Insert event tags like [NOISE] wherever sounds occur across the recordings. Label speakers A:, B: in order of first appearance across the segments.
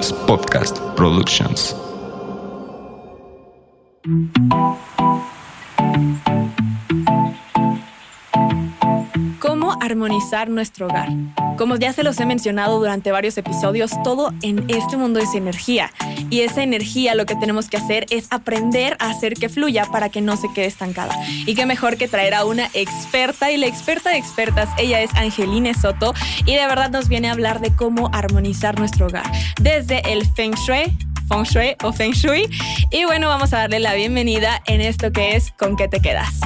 A: Podcast Productions.
B: ¿Cómo armonizar nuestro hogar? Como ya se los he mencionado durante varios episodios, todo en este mundo es energía. Y esa energía lo que tenemos que hacer es aprender a hacer que fluya para que no se quede estancada. Y qué mejor que traer a una experta y la experta de expertas, ella es Angeline Soto y de verdad nos viene a hablar de cómo armonizar nuestro hogar. Desde el Feng Shui, Feng Shui o Feng Shui. Y bueno, vamos a darle la bienvenida en esto que es ¿Con qué te quedas?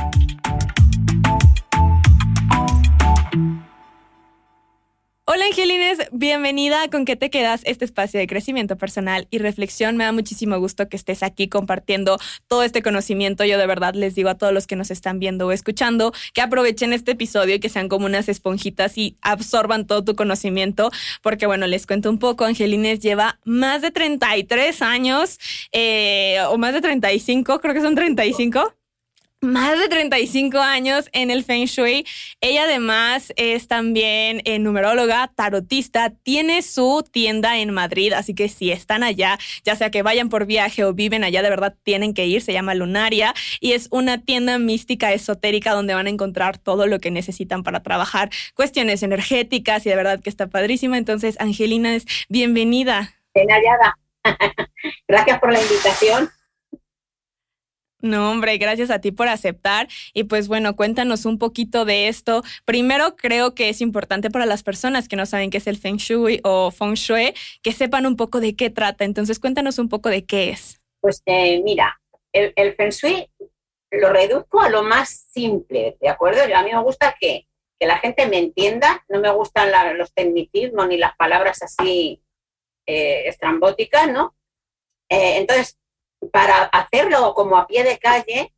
B: Hola Angelines, bienvenida a Con qué te quedas, este espacio de crecimiento personal y reflexión. Me da muchísimo gusto que estés aquí compartiendo todo este conocimiento. Yo de verdad les digo a todos los que nos están viendo o escuchando que aprovechen este episodio y que sean como unas esponjitas y absorban todo tu conocimiento, porque bueno, les cuento un poco, Angelines lleva más de 33 años eh, o más de 35, creo que son 35 más de 35 años en el Feng Shui. Ella además es también eh, numeróloga, tarotista, tiene su tienda en Madrid, así que si están allá, ya sea que vayan por viaje o viven allá, de verdad tienen que ir, se llama Lunaria y es una tienda mística esotérica donde van a encontrar todo lo que necesitan para trabajar cuestiones energéticas y de verdad que está padrísima. Entonces, Angelina es bienvenida.
C: Bien hallada. [LAUGHS] Gracias por la invitación.
B: No, hombre, gracias a ti por aceptar. Y pues bueno, cuéntanos un poquito de esto. Primero, creo que es importante para las personas que no saben qué es el Feng Shui o Feng Shui, que sepan un poco de qué trata. Entonces, cuéntanos un poco de qué es.
C: Pues eh, mira, el, Feng Shui lo reduzco a lo más simple, ¿de acuerdo? a mí me gusta que, la gente me entienda, no me gustan los tecnicismos ni las palabras así eh, estrambóticas, ¿no? Eh, entonces, para hacerlo como a pie de calle,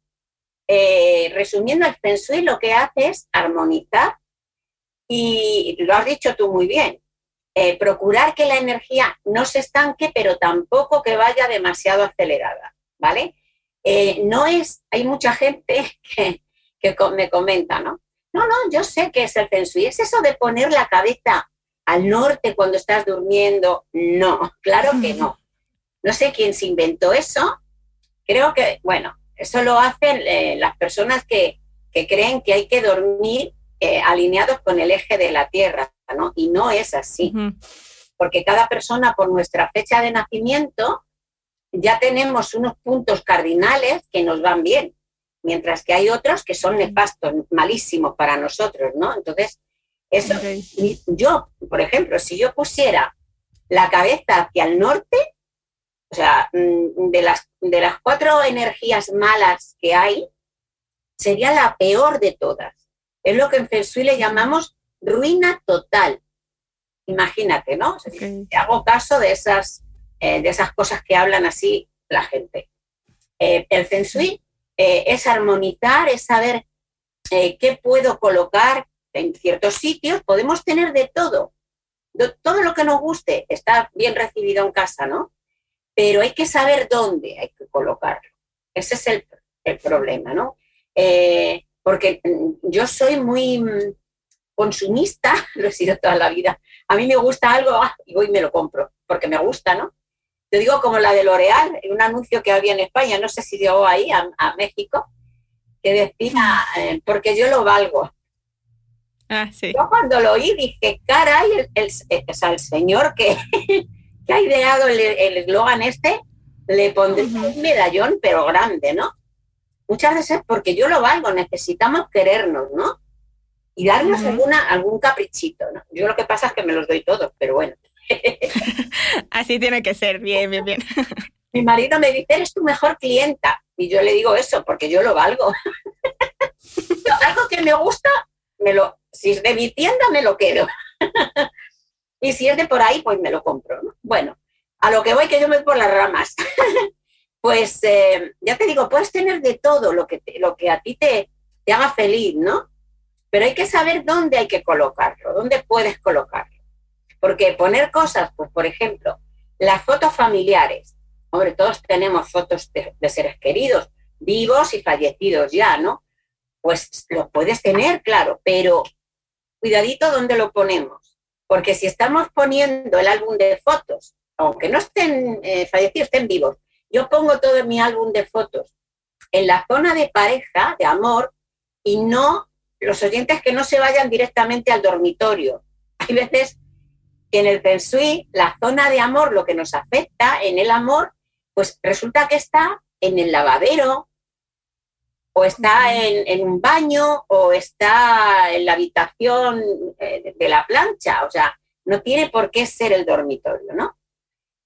C: eh, resumiendo el Feng Shui, lo que hace es armonizar y lo has dicho tú muy bien, eh, procurar que la energía no se estanque, pero tampoco que vaya demasiado acelerada, ¿vale? Eh, no es, hay mucha gente [LAUGHS] que, que, me comenta, ¿no? No, no, yo sé que es el Feng Shui, es eso de poner la cabeza al norte cuando estás durmiendo. No, [LAUGHS] claro que no. No sé quién se inventó eso. Creo que, bueno, eso lo hacen eh, las personas que, creen que hay que dormir eh, alineados con el eje de la Tierra, ¿no? Y no es así. Porque cada persona, por nuestra fecha de nacimiento, ya tenemos unos puntos cardinales que nos van bien, mientras que hay otros que son nefastos, malísimos para nosotros, ¿no? Entonces, eso, yo, por ejemplo, si yo pusiera la cabeza hacia el norte, o sea, mm, de las, de las cuatro energías malas que hay, sería la peor de todas. Es lo que en Feng Shui le llamamos ruina total. Imagínate, ¿no? hago caso de esas, eh, de esas cosas que hablan así la gente. Eh, el Feng Shui eh, es armonizar, es saber qué puedo colocar en ciertos sitios. Podemos tener de todo. todo lo que nos guste está bien recibido en casa, ¿no? Pero hay que saber dónde hay que colocarlo. Ese es el, problema, ¿no? Eh, porque mm, yo soy muy mm, consumista, [LAUGHS] lo he sido toda la vida. A mí me gusta algo ah, y voy y me lo compro, porque me gusta, ¿no? Yo digo como la de L'Oreal, un anuncio que había en España, no sé si llegó ahí a, México, que decía, eh, porque yo lo valgo.
B: Ah, sí.
C: Yo cuando lo oí dije, caray, el, el, el señor que, que ha ideado el eslogan este, le pondré un medallón, pero grande, ¿no? Muchas veces porque yo lo valgo, necesitamos querernos, ¿no? Y darnos alguna, algún caprichito, ¿no? Yo lo que pasa es que me los doy todos, pero bueno. [LAUGHS]
B: Así tiene que ser, bien, bien, bien. [LAUGHS]
C: Mi marido me dice, eres tu mejor clienta. Y yo le digo eso, porque yo lo valgo. [LAUGHS] algo que me gusta, me lo, si es de mi tienda, me lo quedo. Y si es de por ahí, pues me lo compro. Bueno, a lo que voy, que yo me voy por las ramas. [LAUGHS] pues eh, ya te digo, puedes tener de todo lo que, lo que a ti te, te haga feliz, ¿no? Pero hay que saber dónde hay que colocarlo, dónde puedes colocarlo. Porque poner cosas, pues por ejemplo, las fotos familiares. Hombre, todos tenemos fotos de, de seres queridos, vivos y fallecidos ya, ¿no? Pues lo puedes tener, claro, pero cuidadito dónde lo ponemos porque si estamos poniendo el álbum de fotos aunque no estén eh, fallecidos, estén vivos, yo pongo todo mi álbum de fotos en la zona de pareja, de amor, y no los oyentes que no se vayan directamente al dormitorio. Hay veces que en el Feng Shui, la zona de amor, lo que nos afecta en el amor, pues resulta que está en el lavadero, o está en, un baño, o está en la habitación eh, de la plancha. O sea, no tiene por qué ser el dormitorio, ¿no?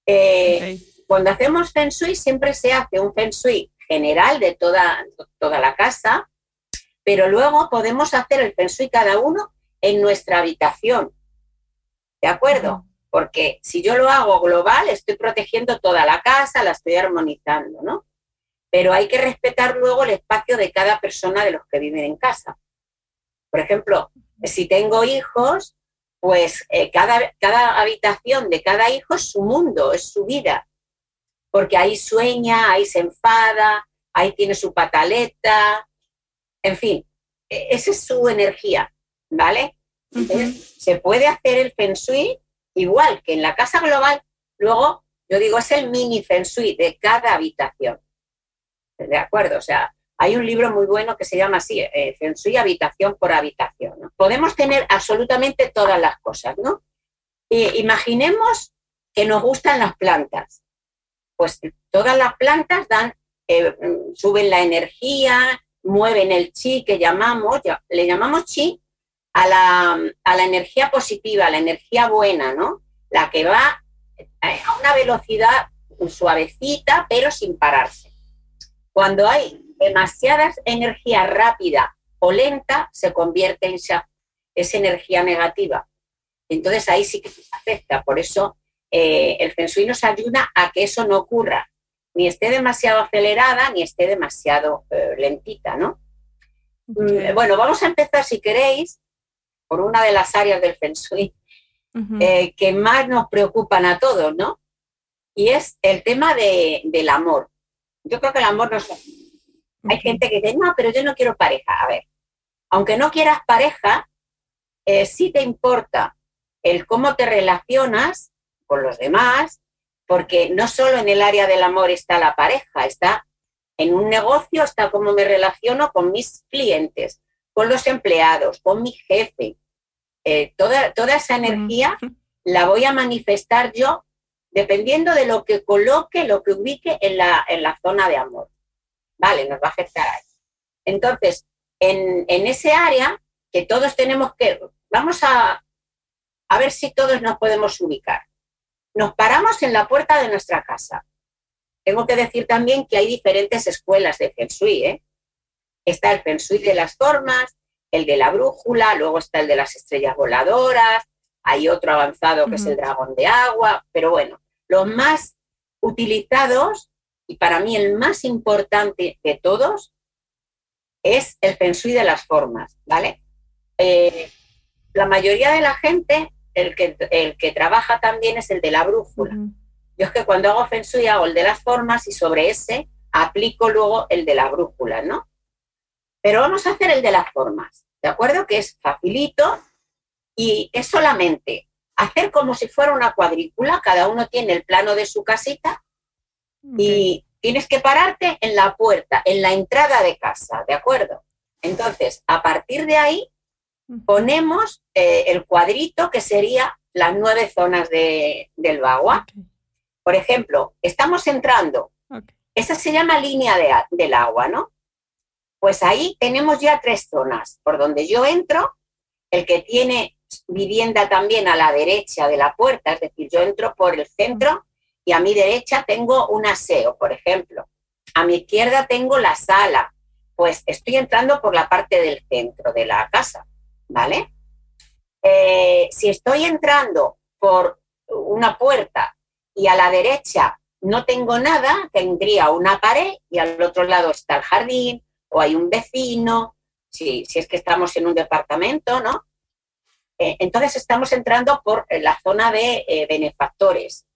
C: Eh, cuando hacemos Feng Shui, siempre se hace un Feng Shui general de toda, toda la casa, pero luego podemos hacer el Feng Shui cada uno en nuestra habitación. ¿De acuerdo? Porque si yo lo hago global, estoy protegiendo toda la casa, la estoy armonizando, ¿no? Pero hay que respetar luego el espacio de cada persona de los que viven en casa. Por ejemplo, si tengo hijos, pues eh, cada, cada habitación de cada hijo es su mundo, es su vida porque ahí sueña, ahí se enfada, ahí tiene su pataleta, en fin, e, esa es su energía, ¿vale? Se puede hacer el feng shui igual que en la casa global, luego yo digo, es el mini feng shui de cada habitación. ¿De acuerdo? O sea, hay un libro muy bueno que se llama así, eh, habitación por habitación. Podemos tener absolutamente todas las cosas, ¿no? imaginemos que nos gustan las plantas pues todas las plantas dan, eh, suben la energía, mueven el chi que llamamos, le llamamos chi a la, energía positiva, a la energía buena, ¿no? La que va eh, a una velocidad suavecita, pero sin pararse. Cuando hay demasiada energía rápida o lenta, se convierte en esa, esa energía negativa. Entonces ahí sí que se afecta. Por eso eh, el Feng nos ayuda a que eso no ocurra, ni esté demasiado acelerada ni esté demasiado eh, lentita, ¿no? Mm, bueno, vamos a empezar, si queréis, por una de las áreas del Feng Shui eh, que más nos preocupan a todos, ¿no? Y es el tema del amor. Yo creo que el amor no es... Hay gente que dice, no, pero yo no quiero pareja. A ver, aunque no quieras pareja, sí te importa el cómo te relacionas con los demás, porque no solo en el área del amor está la pareja, está en un negocio, está cómo me relaciono con mis clientes, con los empleados, con mi jefe. Eh, toda, toda esa energía [LAUGHS] la voy a manifestar yo dependiendo de lo que coloque, lo que ubique en la, en la zona de amor. Vale, nos va a afectar ahí. Entonces, en, en ese área que todos tenemos que, vamos a, a ver si todos nos podemos ubicar. Nos paramos en la puerta de nuestra casa. Tengo que decir también que hay diferentes escuelas de Feng Shui. ¿eh? Está el Feng Shui de las formas, el de la brújula, luego está el de las estrellas voladoras, hay otro avanzado que es el dragón de agua, pero bueno, los más utilizados y para mí el más importante de todos es el Feng Shui de las formas, ¿vale? Eh, la mayoría de la gente el que, el que trabaja también es el de la brújula. Yo es que cuando hago Feng Shui hago el de las formas y sobre ese aplico luego el de la brújula, ¿no? Pero vamos a hacer el de las formas, ¿de acuerdo? Que es facilito y es solamente hacer como si fuera una cuadrícula, cada uno tiene el plano de su casita y tienes que pararte en la puerta, en la entrada de casa, ¿de acuerdo? Entonces, a partir de ahí, ponemos eh, el cuadrito que sería las nueve zonas del Bagua. Por ejemplo, estamos entrando, esa se llama línea del agua, ¿no? Pues ahí tenemos ya tres zonas. Por donde yo entro, el que tiene vivienda también a la derecha de la puerta, es decir, yo entro por el centro y a mi derecha tengo un aseo, por ejemplo. A mi izquierda tengo la sala, pues estoy entrando por la parte del centro de la casa. ¿vale? Eh, si estoy entrando por una puerta y a la derecha no tengo nada, tendría una pared y al otro lado está el jardín o hay un vecino, si, es que estamos en un departamento, ¿no? Eh, entonces estamos entrando por la zona de eh, benefactores,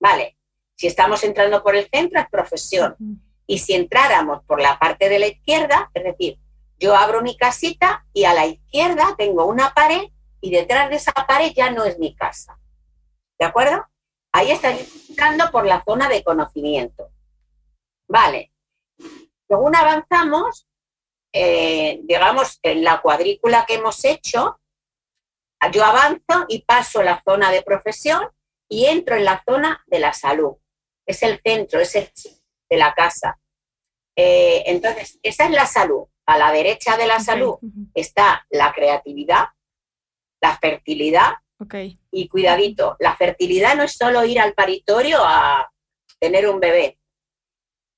C: ¿vale? Si estamos entrando por el centro es profesión. Y si entráramos por la parte de la izquierda, es decir, yo abro mi casita y a la izquierda tengo una pared y detrás de esa pared ya no es mi casa. ¿De acuerdo? Ahí está. entrando por la zona de conocimiento. Vale. Según avanzamos, eh, digamos, en la cuadrícula que hemos hecho, yo avanzo y paso la zona de profesión y entro en la zona de la salud. Es el centro, es el de la casa. Eh, entonces, esa es la salud. A la derecha de la salud está la creatividad, la fertilidad. Y cuidadito, la fertilidad no es solo ir al paritorio a tener un bebé.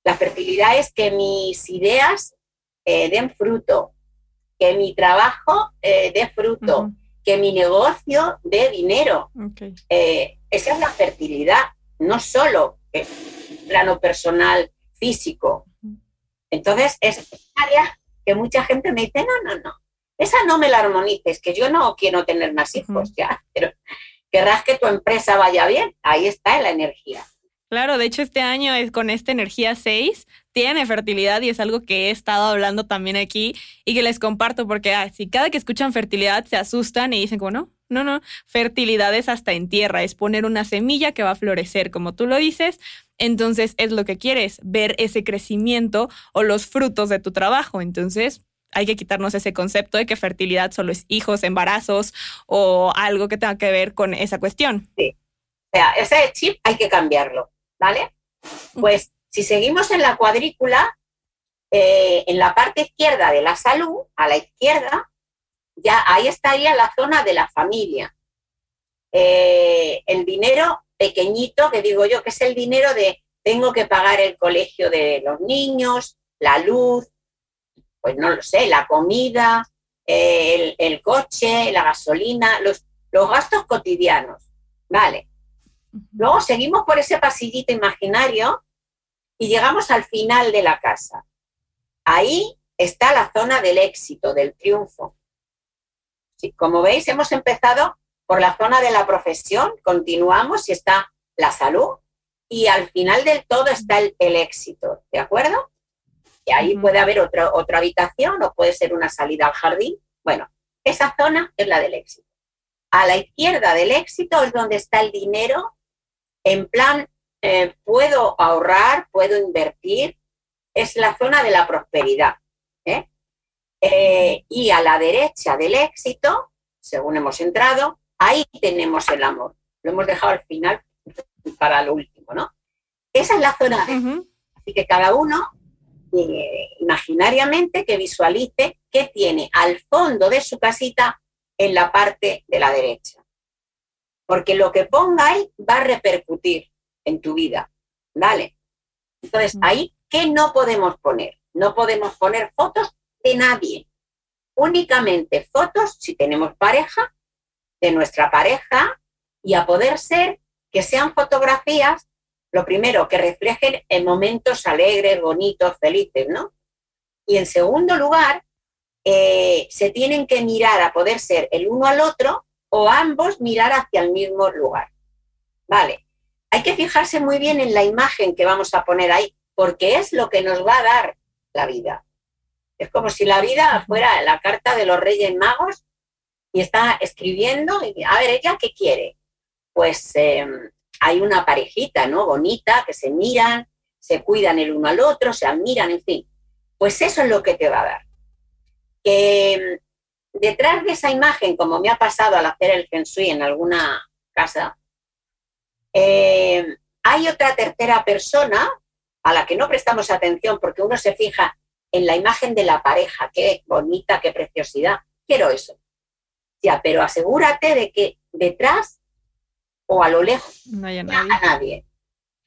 C: La fertilidad es que mis ideas eh, den fruto, que mi trabajo eh, dé fruto, que mi negocio dé dinero. Eh, esa es la fertilidad, no solo el plano personal físico. Entonces, es área que mucha gente me dice, no, no, no, esa no me la armonices, que yo no quiero tener más hijos ya, [LAUGHS] pero querrás que tu empresa vaya bien, ahí está la energía.
B: Claro, de hecho este año es con esta energía 6 tiene fertilidad y es algo que he estado hablando también aquí y que les comparto porque si cada que escuchan fertilidad se asustan y dicen como no, no, no, fertilidad es hasta en tierra, es poner una semilla que va a florecer, como tú lo dices, entonces es lo que quieres, ver ese crecimiento o los frutos de tu trabajo, entonces hay que quitarnos ese concepto de que fertilidad solo es hijos, embarazos o algo que tenga que ver con esa cuestión.
C: Sí. O sea, ese chip hay que cambiarlo. ¿vale? Pues si seguimos en la cuadrícula, eh, en la parte izquierda de la salud, a la izquierda, ya ahí estaría la zona de la familia. Eh, el dinero pequeñito, que digo yo, que es el dinero de tengo que pagar el colegio de los niños, la luz, pues no lo sé, la comida, el, el coche, la gasolina, los, los gastos cotidianos. Vale. Luego seguimos por ese pasillito imaginario y llegamos al final de la casa. Ahí está la zona del éxito, del triunfo. como veis, hemos empezado por la zona de la profesión, continuamos y está la salud y al final del todo está el, éxito, ¿de acuerdo? Y ahí puede haber otra habitación o puede ser una salida al jardín. Bueno, esa zona es la del éxito. A la izquierda del éxito es donde está el dinero en plan, eh, puedo ahorrar, puedo invertir, es la zona de la prosperidad. ¿eh? Eh, y a la derecha del éxito, según hemos entrado, ahí tenemos el amor. Lo hemos dejado al final para lo último, ¿no? Esa es la zona. Así que cada uno, imaginariamente, que visualice qué tiene al fondo de su casita en la parte de la derecha porque lo que ponga ahí va a repercutir en tu vida, ¿vale? Entonces, ahí, ¿qué no podemos poner? No podemos poner fotos de nadie, únicamente fotos, si tenemos pareja, de nuestra pareja y a poder ser que sean fotografías, lo primero, que reflejen en momentos alegres, bonitos, felices, ¿no? Y en segundo lugar, eh, se tienen que mirar a poder ser el uno al otro o ambos mirar hacia el mismo lugar. Vale, hay que fijarse muy bien en la imagen que vamos a poner ahí, porque es lo que nos va a dar la vida. Es como si la vida fuera la carta de los Reyes Magos y está escribiendo, y, a ver, ¿ella qué quiere? Pues em, hay una parejita, ¿no? Bonita, que se miran, se cuidan el uno al otro, se admiran, en fin. Pues eso es lo que te va a dar. Que detrás de esa imagen, como me ha pasado al hacer el Feng Shui en alguna casa, eh, hay otra tercera persona a la que no prestamos atención porque uno se fija en la imagen de la pareja, qué bonita, qué preciosidad, quiero eso. Ya, pero asegúrate de que detrás o a lo lejos
B: no haya
C: nadie. a nadie.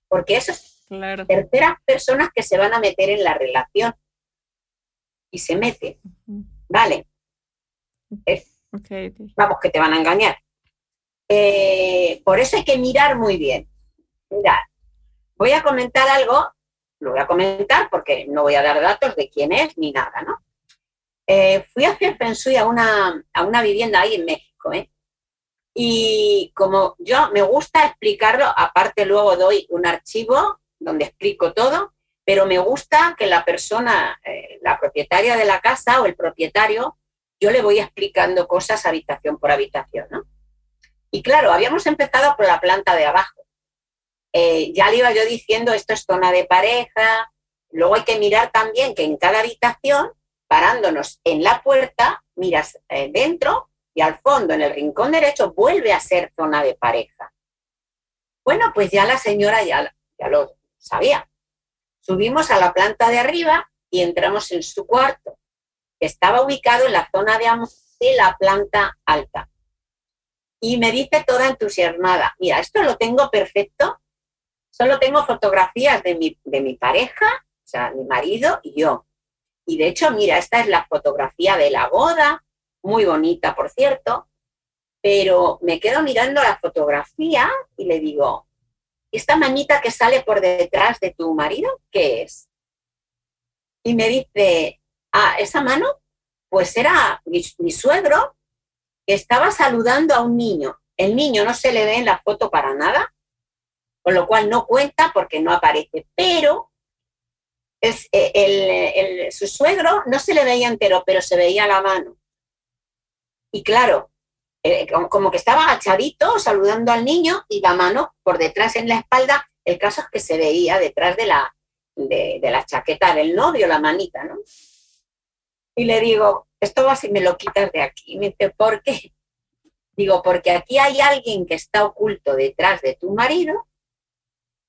C: Porque eso es terceras personas que se van a meter en la relación y se meten. Vale. Vamos, que te van a engañar. Eh, por eso hay que mirar muy bien. Mirad, voy a comentar algo, lo voy a comentar porque no voy a dar datos de quién es ni nada, ¿no? Eh, fui a hacer Feng a una, a una vivienda ahí en México, ¿eh? Y como yo me gusta explicarlo, aparte luego doy un archivo donde explico todo, pero me gusta que la persona, eh, la propietaria de la casa o el propietario, yo le voy explicando cosas habitación por habitación, ¿no? Y claro, habíamos empezado por la planta de abajo. eh, ya le iba yo diciendo, esto es zona de pareja. Luego hay que mirar también que en cada habitación, parándonos en la puerta, miras eh, dentro y al fondo, en el rincón derecho, vuelve a ser zona de pareja. Bueno, pues ya la señora ya, ya lo sabía. Subimos a la planta de arriba y entramos en su cuarto. Estaba ubicado en la zona de, de la planta alta. Y me dice toda entusiasmada, mira, esto lo tengo perfecto, solo tengo fotografías de mi, de mi pareja, o sea, mi marido y yo. Y de hecho, mira, esta es la fotografía de la boda, muy bonita, por cierto, pero me quedo mirando la fotografía y le digo, ¿esta manita que sale por detrás de tu marido, qué es? Y me dice, ah, esa mano, pues era mi, suegro que estaba saludando a un niño. El niño no se le ve en la foto para nada, con lo cual no cuenta porque no aparece, pero es, eh, su suegro no se le veía entero, pero se veía la mano. Y claro, eh, como que estaba agachadito saludando al niño y la mano por detrás en la espalda. El caso es que se veía detrás de la, de, la chaqueta del novio, la manita, ¿no? Y le digo, esto va si me lo quitas de aquí. Y me dice, ¿por qué? Digo, porque aquí hay alguien que está oculto detrás de tu marido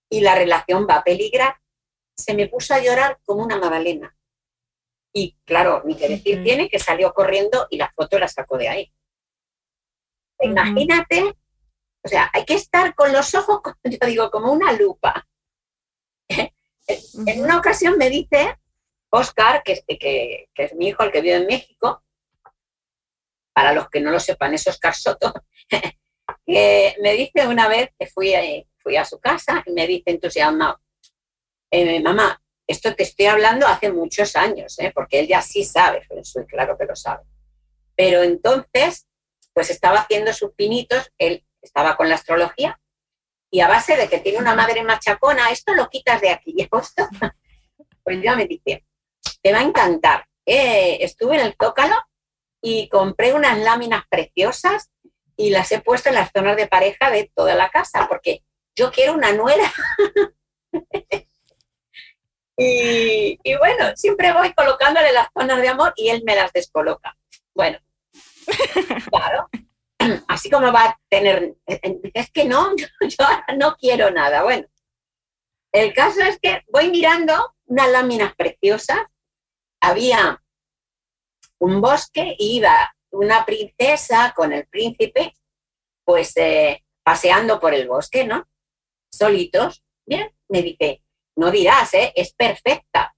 C: y la relación va a peligrar. Se me puso a llorar como una magdalena. Y claro, ni que decir tiene que salió corriendo y la foto la sacó de ahí. Imagínate, o sea, hay que estar con los ojos, [LAUGHS] yo digo, como una lupa. [LAUGHS] En una ocasión me dice Oscar, que, es mi hijo, el que vive en México, para los que no lo sepan, es Oscar Soto, [LAUGHS] me dice una vez que fui a, fui a su casa y me dice entusiasmado, eh, mamá, esto te estoy hablando hace muchos años, ¿eh? porque él ya sí sabe, claro que lo sabe. Pero entonces pues estaba haciendo sus pinitos, él estaba con la astrología, y a base de que tiene una madre machacona, esto lo quitas de aquí. [LAUGHS] Y pues ya me dice, te va a encantar. Eh, estuve en el Tócalo y compré unas láminas preciosas y las he puesto en las zonas de pareja de toda la casa, porque yo quiero una nuera. [LAUGHS] y, y, bueno, siempre voy colocándole las zonas de amor y él me las descoloca. Bueno, [LAUGHS] Claro. Así como va a tener, es que no, [LAUGHS] yo no quiero nada. Bueno, el caso es que voy mirando unas láminas preciosas. Había un bosque y iba una princesa con el príncipe, pues eh, paseando por el bosque, ¿no? Solitos. Bien, me dice, no dirás, ¿eh? Es perfecta.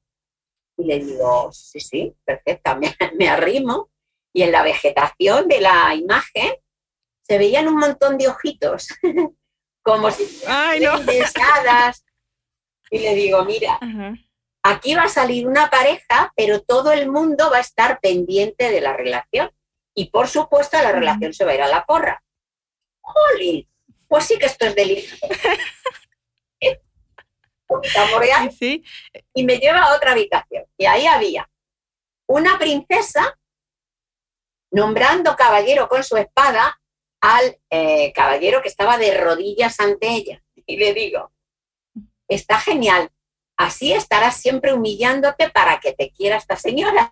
C: Y le digo, sí, sí, perfecta, [LAUGHS] me, me arrimo y en la vegetación de la imagen se veían un montón de ojitos, [LAUGHS] como si fueran deseadas. Y le digo, mira, aquí va a salir una pareja, pero todo el mundo va a estar pendiente de la relación. Y por supuesto la relación se va a ir a la porra. ¡Jolín! Pues sí que esto es delicioso. [LAUGHS] ¿Sí? Y me lleva a otra habitación. Y ahí había una princesa nombrando caballero con su espada al eh, caballero que estaba de rodillas ante ella. Y le digo, está genial, así estarás siempre humillándote para que te quiera esta señora.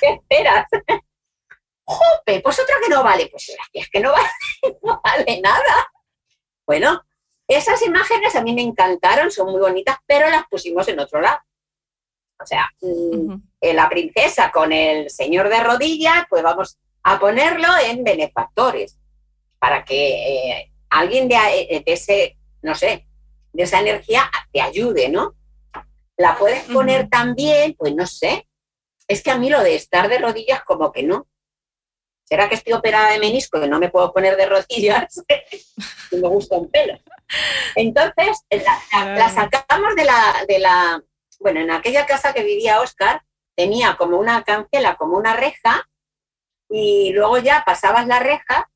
C: ¿Qué esperas? Jope, pues otra que no vale, pues es que no vale, [LAUGHS] no vale nada. Bueno, esas imágenes a mí me encantaron, son muy bonitas, pero las pusimos en otro lado. O sea, mm, la princesa con el señor de rodillas, pues vamos a ponerlo en benefactores, para que eh, alguien eh, de, ese, no sé, de esa energía te ayude, ¿no? La puedes poner también, pues no sé, es que a mí lo de estar de rodillas como que no. ¿Será que estoy operada de menisco y no me puedo poner de rodillas? [LAUGHS] y me gusta un pelo. Entonces, la, sacamos de la, de la, bueno, en aquella casa que vivía Oscar, tenía como una cancela, como una reja, y luego ya pasabas la reja,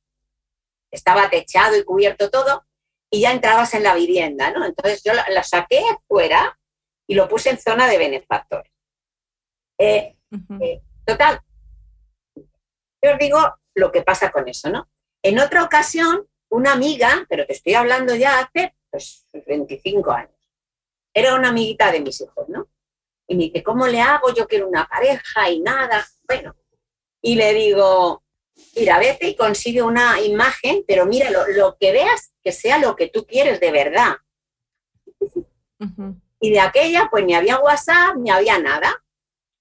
C: estaba techado y cubierto todo, y ya entrabas en la vivienda, ¿no? Entonces yo la, saqué fuera y lo puse en zona de benefactores. Eh, eh, total, yo os digo lo que pasa con eso, ¿no? En otra ocasión una amiga, pero te estoy hablando ya hace pues, 25 años. Era una amiguita de mis hijos, ¿no? Y me dice, ¿cómo le hago? Yo quiero una pareja y nada. Bueno, y le digo, mira, vete y consigue una imagen, pero mira, lo, que veas, que sea lo que tú quieres de verdad. Y de aquella, pues ni había WhatsApp, ni había nada.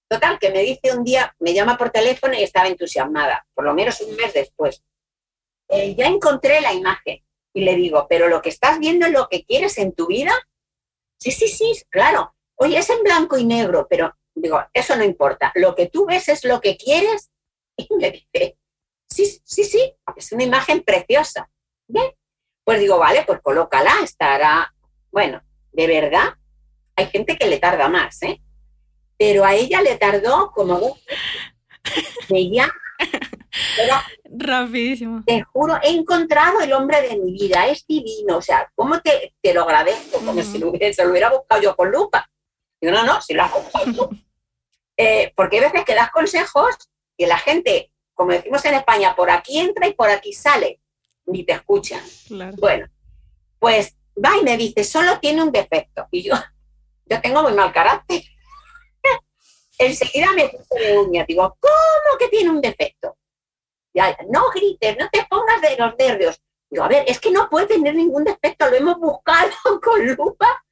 C: Total, que me dice un día, me llama por teléfono y estaba entusiasmada, por lo menos un mes después. Eh, ya encontré la imagen y le digo, pero lo que estás viendo es lo que quieres en tu vida. Sí, sí, sí, claro. Oye, es en blanco y negro, pero digo, eso no importa. Lo que tú ves es lo que quieres. [LAUGHS] Y me dice, sí, sí, sí, es una imagen preciosa. Bien, pues digo, vale, pues colócala, estará. Bueno, de verdad, hay gente que le tarda más, ¿eh? Pero a ella le tardó como dos [LAUGHS] Veía
B: Rapidísimo.
C: Te juro, he encontrado el hombre de mi vida, es divino. O sea, ¿cómo te, te lo agradezco? Como si lo hubiera, se lo hubiera buscado yo con lupa. Digo, no, no, si lo has buscado tú. [LAUGHS] Eh, porque a veces que das consejos y la gente, como decimos en España, por aquí entra y por aquí sale, ni te escuchan. Bueno, pues va y me dice, solo tiene un defecto. Y yo, yo tengo muy mal carácter. [LAUGHS] Enseguida me puse de uña. Digo, ¿cómo que tiene un defecto? Ya, no grites, no te pongas de los nervios. Digo, a ver, es que no puede tener ningún defecto, lo hemos buscado [LAUGHS] con lupa.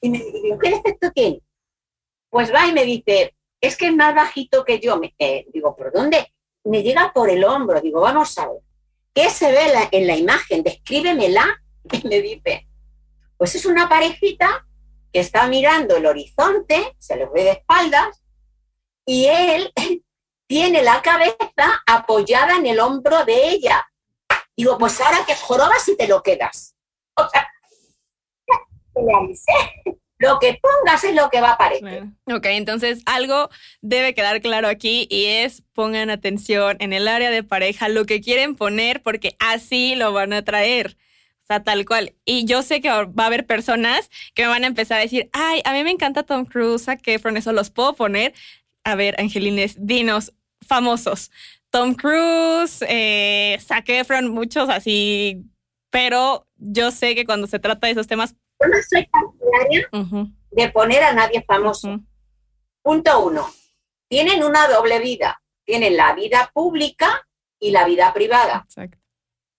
C: Y me digo, ¿qué defecto tiene? Pues va y me dice, es que es más bajito que yo. Me, eh, digo, ¿por dónde? Me llega por el hombro. Digo, vamos a ver. ¿Qué se ve en la imagen? Descríbemela. Y me dice, pues es una parejita que está mirando el horizonte, se le ve de espaldas, y él tiene la cabeza apoyada en el hombro de ella. Digo, pues ahora que jorobas y te lo quedas. O sea, Lo que pongas es lo que va a aparecer.
B: Ok, entonces algo debe quedar claro aquí y es pongan atención en el área de pareja lo que quieren poner porque así lo van a traer tal cual. Y yo sé que va a haber personas que me van a empezar a decir, ay, a mí me encanta Tom Cruise, a Efron, eso los puedo poner. A ver, Angelines, dinos, famosos. Tom Cruise, eh, Zac muchos así, pero yo sé que cuando se trata de esos temas...
C: Yo no soy partidaria de poner a nadie famoso. Punto uno, tienen una doble vida. Tienen la vida pública y la vida privada. Exacto.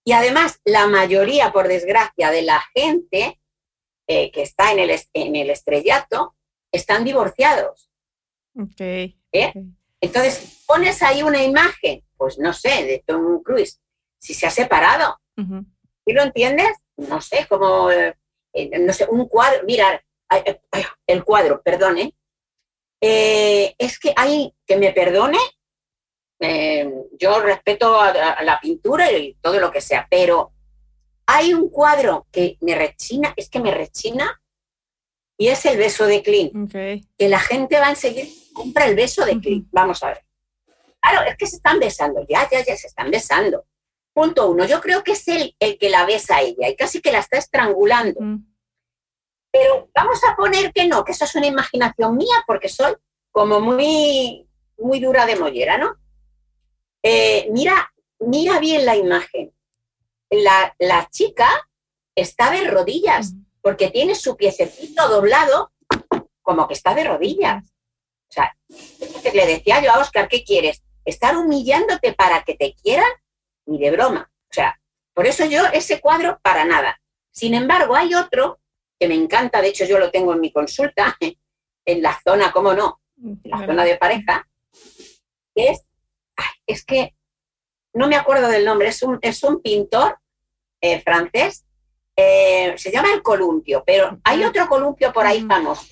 C: Y además, la mayoría, por desgracia, de la gente eh, que está en el, en el estrellato están divorciados.
B: ¿Eh?
C: Entonces, pones ahí una imagen, pues no sé, de Tom Cruise, si se ha separado. ¿Y lo entiendes? No sé, como, eh, no sé, un cuadro, mira, el cuadro, perdone. es que hay, que me perdone, eh, yo respeto a, la pintura y todo lo que sea, pero hay un cuadro que me rechina, es que me rechina, y es el beso de Clint. Que la gente va a seguir, compra el beso de Clint. Vamos a ver. Claro, es que se están besando, ya, ya, ya se están besando. Punto uno, yo creo que es él el que la besa a ella y casi que la está estrangulando. Pero vamos a poner que no, que eso es una imaginación mía porque soy como muy, muy dura de mollera, ¿no? Eh, mira, mira bien la imagen. La, chica está de rodillas porque tiene su piececito doblado como que está de rodillas. O sea, le decía yo a Oscar, ¿qué quieres? ¿Estar humillándote para que te quieran? Ni de broma. O sea, por eso yo ese cuadro para nada. Sin embargo, hay otro que me encanta, de hecho yo lo tengo en mi consulta, [LAUGHS] en la zona, ¿cómo no? En la zona de pareja, que es es que no me acuerdo del nombre, es un, es un pintor eh, francés, eh, se llama el columpio, pero hay otro columpio por ahí famoso.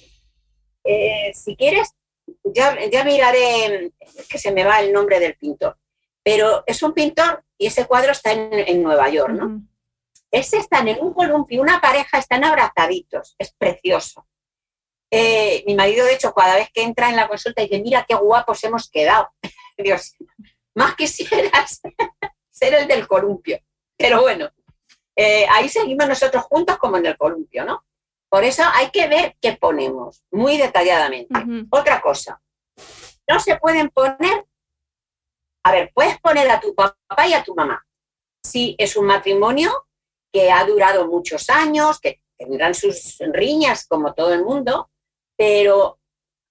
C: Eh, si quieres, ya, ya miraré, que se me va el nombre del pintor, pero es un pintor y ese cuadro está en, Nueva York, ¿no? Ese están en un columpio, una pareja, están abrazaditos, es precioso. mi marido, de hecho, cada vez que entra en la consulta dice, mira qué guapos hemos quedado. [LAUGHS] Dios, más quisieras [LAUGHS] ser el del columpio. Pero bueno, eh, ahí seguimos nosotros juntos como en el columpio, ¿no? Por eso hay que ver qué ponemos muy detalladamente. Otra cosa, no se pueden poner, a ver, puedes poner a tu papá y a tu mamá, si es un matrimonio que ha durado muchos años, que tendrán sus riñas como todo el mundo, pero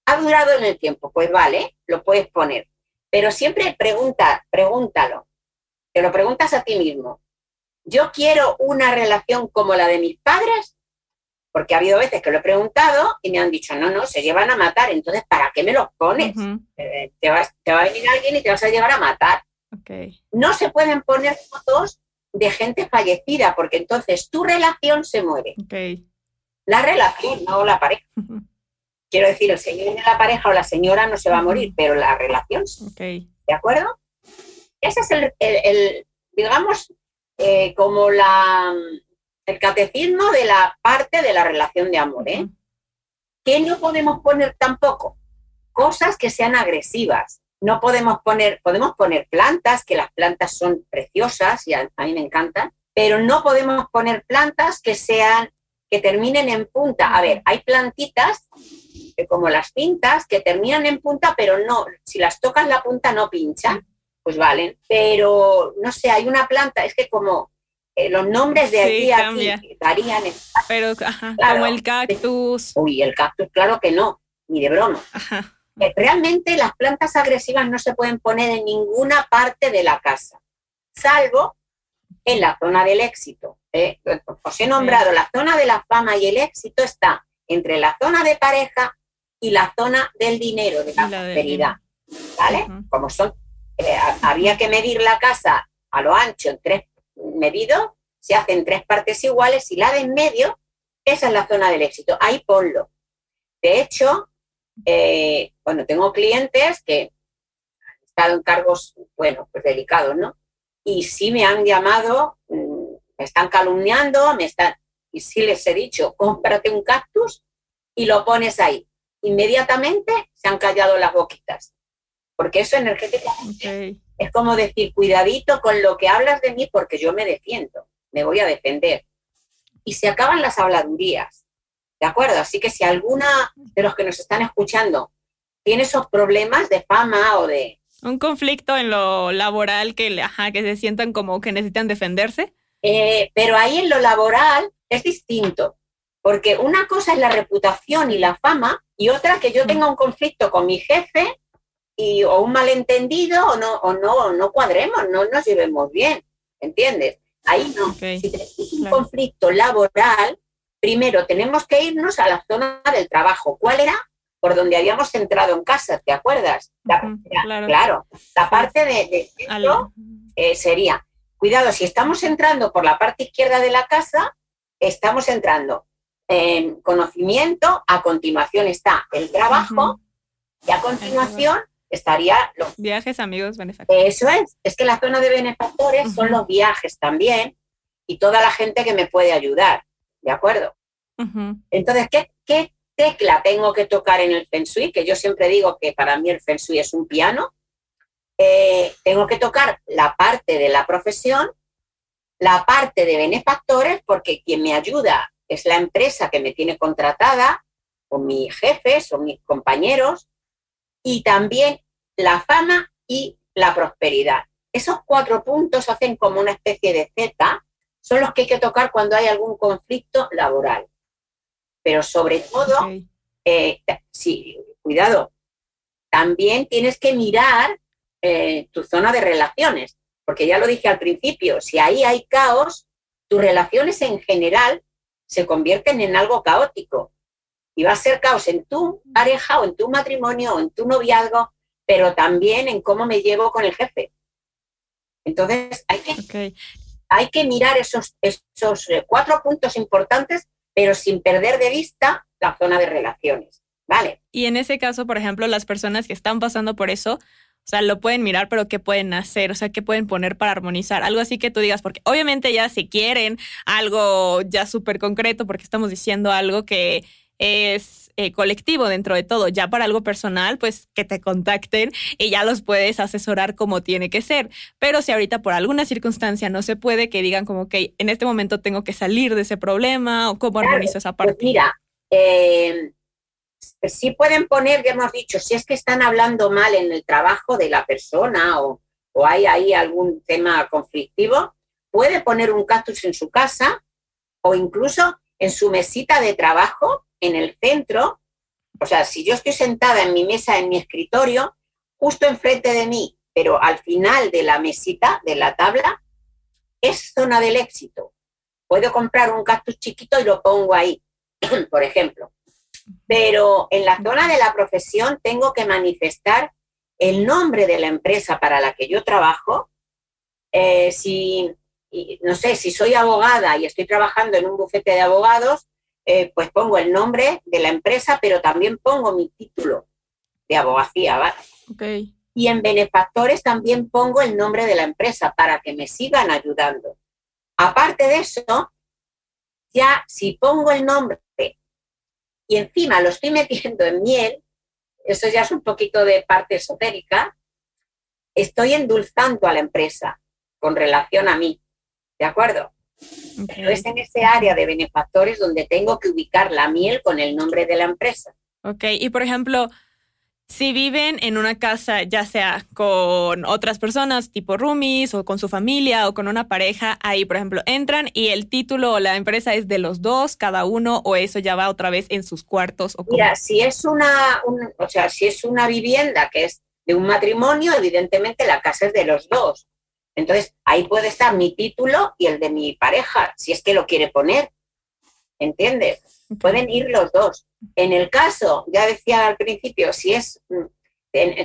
C: ha durado en el tiempo, pues vale, lo puedes poner. Pero siempre pregunta, pregúntalo. Te lo preguntas a ti mismo. ¿Yo quiero una relación como la de mis padres? Porque ha habido veces que lo he preguntado y me han dicho, no, no, se llevan a matar, entonces, ¿para qué me los pones? Eh, te, va a venir alguien y te vas a llevar a matar. No se pueden poner fotos de gente fallecida, porque entonces tu relación se muere. La relación, no la pareja. Quiero decir, el señor de la pareja o la señora no se va a morir, pero la relación ¿De acuerdo? Ese es el, digamos, eh, como la, el catecismo de la parte de la relación de amor. ¿eh? ¿Qué no podemos poner tampoco? Cosas que sean agresivas. No podemos poner, podemos poner plantas, que las plantas son preciosas y a, a mí me encantan, pero no podemos poner plantas que sean, que terminen en punta. A ver, hay plantitas como las pintas, que terminan en punta, pero no, si las tocas la punta no pincha, pues valen. Pero no sé, hay una planta, es que como eh, los nombres de aquí a aquí varían.
B: Pero como el cactus.
C: Uy, el cactus, claro que no, ni de broma. Eh, realmente las plantas agresivas no se pueden poner en ninguna parte de la casa, salvo en la zona del éxito. ¿eh? Os he nombrado la zona de la fama y el éxito está entre la zona de pareja y la zona del dinero, de la, prosperidad. ¿Vale? Como son, eh, había que medir la casa a lo ancho en tres medidos, se hacen tres partes iguales y la de en medio, esa es la zona del éxito. Ahí ponlo. De hecho, eh, bueno, tengo clientes que han estado en cargos, bueno, pues delicados, ¿no? Y sí me han llamado, mm, me están calumniando, me están, y sí les he dicho, cómprate un cactus y lo pones ahí inmediatamente se han callado las boquitas. Porque eso energéticamente es como decir, cuidadito con lo que hablas de mí porque yo me defiendo, me voy a defender. Y se acaban las habladurías. ¿De acuerdo? Así que si alguna de los que nos están escuchando tiene esos problemas de fama o de...
B: Un conflicto en lo laboral que, ajá, que se sientan como que necesitan defenderse.
C: Eh, pero ahí en lo laboral es distinto. Porque una cosa es la reputación y la fama y otra que yo tenga un conflicto con mi jefe y, o un malentendido o no, o no, no cuadremos, no nos llevemos bien, ¿entiendes? Ahí no. Si tenemos un conflicto laboral, primero tenemos que irnos a la zona del trabajo. ¿Cuál era? Por donde habíamos entrado en casa, ¿te acuerdas? claro. la parte de, esto eh, sería, cuidado, si estamos entrando por la parte izquierda de la casa, estamos entrando conocimiento, a continuación está el trabajo y a continuación estaría los
B: viajes, amigos, benefactores.
C: Eso es, es que la zona de benefactores son los viajes también y toda la gente que me puede ayudar, ¿de acuerdo? Entonces, ¿qué, ¿qué tecla tengo que tocar en el Feng Shui? Que yo siempre digo que para mí el Feng Shui es un piano. Eh, tengo que tocar la parte de la profesión, la parte de benefactores, porque quien me ayuda es la empresa que me tiene contratada, o mis jefes, o mis compañeros, y también la fama y la prosperidad. Esos cuatro puntos hacen como una especie de Z, son los que hay que tocar cuando hay algún conflicto laboral. Pero sobre todo, eh, sí, cuidado, también tienes que mirar eh, tu zona de relaciones, porque ya lo dije al principio, si ahí hay caos, tus relaciones en general se convierten en algo caótico. Y va a ser caos en tu pareja o en tu matrimonio o en tu noviazgo, pero también en cómo me llevo con el jefe. Entonces, hay que, hay que mirar esos, esos eh, cuatro puntos importantes, pero sin perder de vista la zona de relaciones. ¿Vale?
B: Y en ese caso, por ejemplo, las personas que están pasando por eso, o sea, lo pueden mirar, pero ¿qué pueden hacer? O sea, ¿qué pueden poner para armonizar? Algo así que tú digas, porque obviamente ya si quieren algo ya súper concreto, porque estamos diciendo algo que es eh, colectivo dentro de todo. Ya para algo personal, pues que te contacten y ya los puedes asesorar como tiene que ser. Pero si ahorita por alguna circunstancia no se puede, que digan como que en este momento tengo que salir de ese problema o cómo armonizo esa pues parte.
C: mira, eh, sí pueden poner, ya hemos dicho, si es que están hablando mal en el trabajo de la persona o, hay ahí algún tema conflictivo, puede poner un cactus en su casa o incluso en su mesita de trabajo en el centro. O sea, si yo estoy sentada en mi mesa, en mi escritorio, justo enfrente de mí, pero al final de la mesita, de la tabla, es zona del éxito. Puedo comprar un cactus chiquito y lo pongo ahí, [CLEARS THROAT] por ejemplo. Pero en la zona de la profesión tengo que manifestar el nombre de la empresa para la que yo trabajo. Eh, si, no sé, si soy abogada y estoy trabajando en un bufete de abogados, eh, pues pongo el nombre de la empresa, pero también pongo mi título de abogacía, ¿vale?
B: Okay.
C: Y en benefactores también pongo el nombre de la empresa para que me sigan ayudando. Aparte de eso, ya si pongo el nombre y encima lo estoy [LAUGHS] metiendo en miel, eso ya es un poquito de parte esotérica, estoy endulzando a la empresa con relación a mí. ¿De acuerdo? Pero es en ese área de benefactores donde tengo que ubicar la miel con el nombre de la empresa.
B: Ok, y por ejemplo, si viven en una casa, ya sea con otras personas, tipo roomies, o con su familia, o con una pareja, ahí, por ejemplo, entran y el título o la empresa es de los dos, cada uno, o eso ya va otra vez en sus cuartos. O
C: Mira, si es una, o sea, si es una vivienda que es de un matrimonio, evidentemente la casa es de los dos. Entonces, ahí puede estar mi título y el de mi pareja, si es que lo quiere poner. ¿Entiendes? Pueden ir los dos. En el caso, ya decía al principio, si es mm,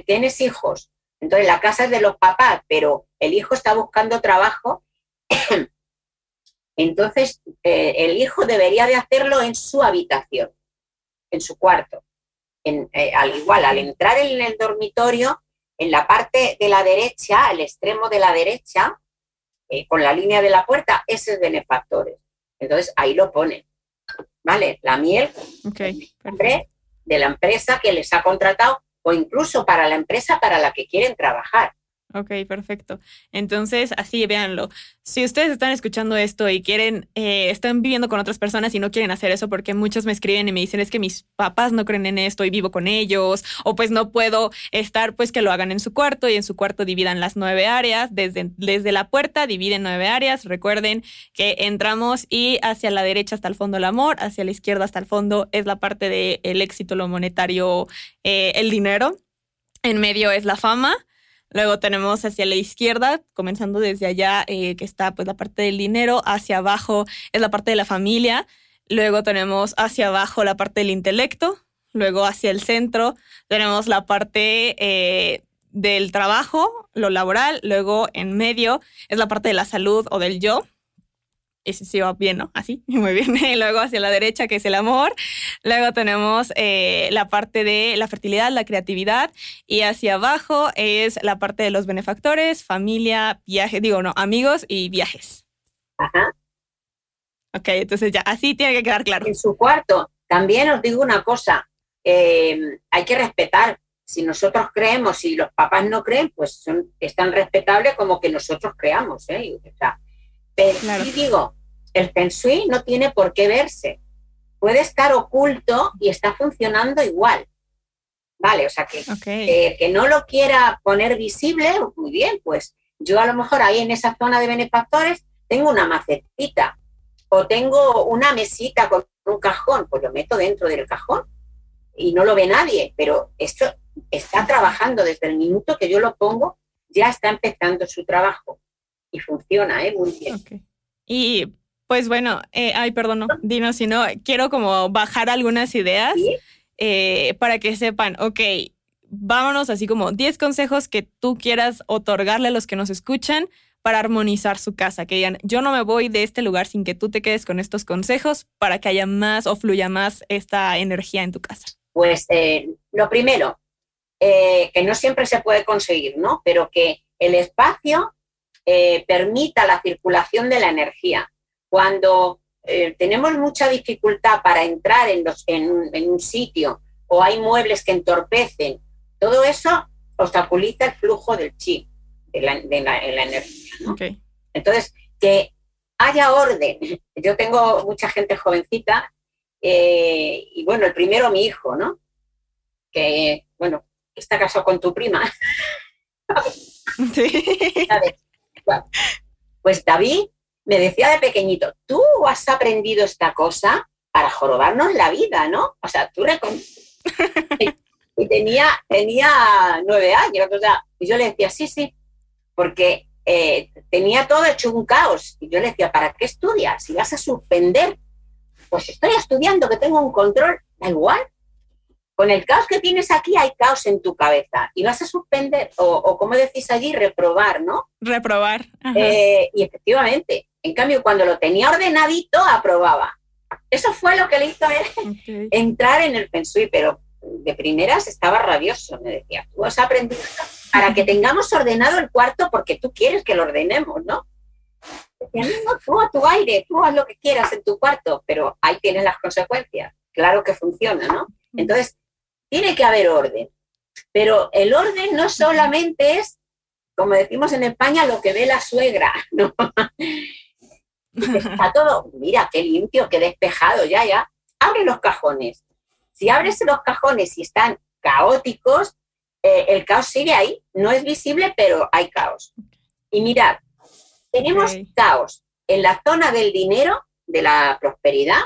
C: tienes hijos, entonces la casa es de los papás, pero el hijo está buscando trabajo, [COUGHS] entonces eh, el hijo debería de hacerlo en su habitación, en su cuarto. Eh, al igual, al entrar en el dormitorio, en la parte de la derecha, al extremo de la derecha, eh, con la línea de la puerta, ese es benefactores. Entonces ahí lo ponen. ¿vale? La miel de la empresa que les ha contratado o incluso para la empresa para la que quieren trabajar.
B: Ok, perfecto. Entonces, así véanlo. Si ustedes están escuchando esto y quieren, eh, están viviendo con otras personas y no quieren hacer eso porque muchos me escriben y me dicen es que mis papás no creen en esto y vivo con ellos, o pues no puedo estar, pues que lo hagan en su cuarto y en su cuarto dividan las nueve áreas. Desde, desde la puerta dividen nueve áreas. Recuerden que entramos y hacia la derecha está el fondo el amor, hacia la izquierda hasta el fondo es la parte del éxito, lo monetario, eh, el dinero. En medio es la fama Luego tenemos hacia la izquierda, comenzando desde allá, eh, que está pues la parte del dinero, hacia abajo es la parte de la familia. Luego tenemos hacia abajo la parte del intelecto. Luego hacia el centro tenemos la parte eh, del trabajo, lo laboral. Luego en medio es la parte de la salud o del yo ese sí va bien, ¿no? Así, [LAUGHS] muy bien. Luego hacia la derecha, que es el amor. Luego tenemos eh, la parte de la fertilidad, la creatividad. Y hacia abajo es la parte de los benefactores, familia, viajes, digo, no, amigos y viajes.
C: Ajá.
B: Ok, entonces ya, así tiene que quedar claro.
C: En su cuarto, también os digo una cosa, eh, hay que respetar. Si nosotros creemos y los papás no creen, pues son, es tan respetable como que nosotros creamos. ¿eh? O sea, pero y digo, el Feng Shui no tiene por qué verse. Puede estar oculto y está funcionando igual. Vale, o sea que que no lo quiera poner visible, muy bien, pues yo a lo mejor ahí en esa zona de benefactores tengo una macetita o tengo una mesita con un cajón, pues lo meto dentro del cajón y no lo ve nadie, pero esto está trabajando desde el minuto que yo lo pongo, ya está empezando su trabajo y funciona, ¿eh? Muy bien.
B: Y pues bueno, eh, ay, perdón, no, Dino, si no, quiero como bajar algunas ideas eh, para que sepan, ok, vámonos así como 10 consejos que tú quieras otorgarle a los que nos escuchan para armonizar su casa, que digan, yo no me voy de este lugar sin que tú te quedes con estos consejos para que haya más o fluya más esta energía en tu casa.
C: Pues eh, lo primero, que no siempre se puede conseguir, ¿no? Pero que el espacio eh, permita la circulación de la energía. Cuando eh, tenemos mucha dificultad para entrar en, los, en, un sitio o hay muebles que entorpecen, todo eso obstaculiza el flujo del chi, de la, energía. Entonces, que haya orden. [LAUGHS] Yo tengo mucha gente jovencita eh, y bueno, el primero mi hijo, ¿no? Que, bueno, está casado con tu prima. [LAUGHS] Sí. Pues David me decía de pequeñito, tú has aprendido esta cosa para jorobarnos la vida, ¿no? O sea, tú [LAUGHS] y tenía, tenía nueve años, o sea, y yo le decía, sí, sí, porque eh, tenía todo hecho un caos. Y yo le decía, ¿para qué estudias? Si vas a suspender, pues estoy estudiando, que tengo un control, da igual. Con el caos que tienes aquí hay caos en tu cabeza y vas a suspender, o, como decís allí, reprobar, ¿no?
B: Reprobar.
C: Eh, y efectivamente, en cambio, cuando lo tenía ordenadito, aprobaba. Eso fue lo que le hizo [LAUGHS] entrar en el pensui, pero de primeras estaba rabioso, me decía, tú has aprendido para que tengamos ordenado el cuarto porque tú quieres que lo ordenemos, ¿no? Decía, no, tú a tu aire, tú haz lo que quieras en tu cuarto, pero ahí tienes las consecuencias. Claro que funciona, ¿no? Entonces, tiene que haber orden. Pero el orden no solamente es, como decimos en España, lo que ve la suegra, [LAUGHS] ¿no? Está todo, mira, qué limpio, qué despejado, ya, ya. Abre los cajones. Si abres los cajones y están caóticos, eh, el caos sigue ahí. No es visible, pero hay caos. Y mirad, tenemos caos en la zona del dinero, de la prosperidad,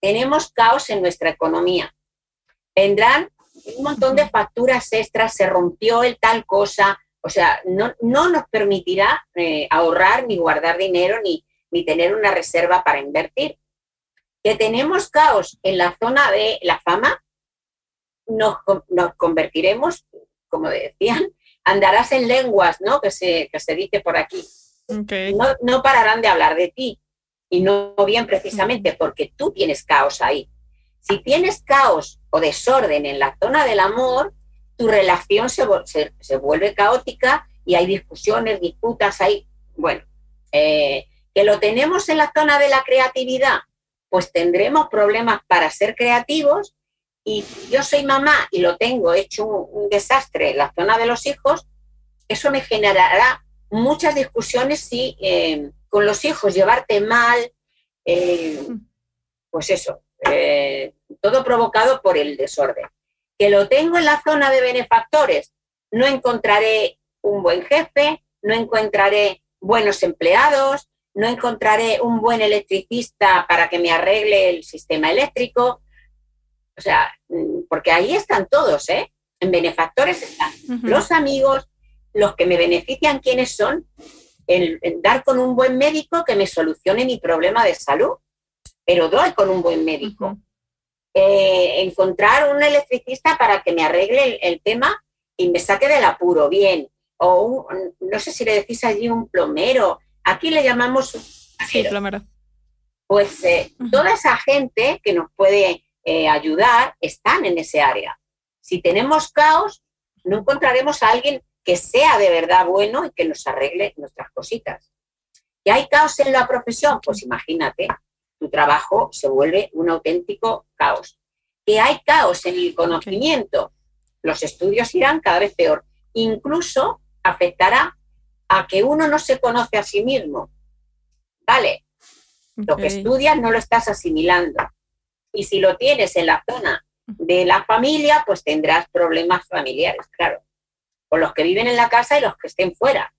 C: tenemos caos en nuestra economía. Vendrán un montón de facturas extras, se rompió el tal cosa, o sea, no, nos permitirá eh, ahorrar ni guardar dinero ni, ni tener una reserva para invertir. Que tenemos caos en la zona de la fama, nos, convertiremos, como decían, [LAUGHS] andarás en lenguas, ¿no? Que se, se dice por aquí. No, no pararán de hablar de ti. Y no bien precisamente porque tú tienes caos ahí. Si tienes caos o desorden en la zona del amor, tu relación se, se, vuelve caótica y hay discusiones, disputas, hay, bueno, eh, que lo tenemos en la zona de la creatividad, pues tendremos problemas para ser creativos y yo soy mamá y lo tengo hecho un, desastre en la zona de los hijos, eso me generará muchas discusiones si eh, con los hijos llevarte mal, eh, pues eso, eh, todo provocado por el desorden. Que lo tengo en la zona de benefactores, no encontraré un buen jefe, no encontraré buenos empleados, no encontraré un buen electricista para que me arregle el sistema eléctrico. O sea, mm, porque ahí están todos, ¿eh? En benefactores están los amigos, los que me benefician, ¿quiénes son? El, dar con un buen médico que me solucione mi problema de salud, pero doy con un buen médico. Eh, encontrar un electricista para que me arregle el, tema y me saque del apuro, bien. O no sé si le decís allí un plomero, Aquí le llamamos
B: sí, plomero.
C: Pues eh, toda esa gente que nos puede eh, ayudar están en ese área. Si tenemos caos, no encontraremos a alguien que sea de verdad bueno y que nos arregle nuestras cositas. ¿Y hay caos en la profesión? Pues imagínate, tu trabajo se vuelve un auténtico caos. ¿Que hay caos en el conocimiento? Los estudios irán cada vez peor. Incluso afectará a que uno no se conoce a sí mismo. Vale, lo que estudias no lo estás asimilando. Y si lo tienes en la zona de la familia, pues tendrás problemas familiares, claro, con los que viven en la casa y los que estén fuera.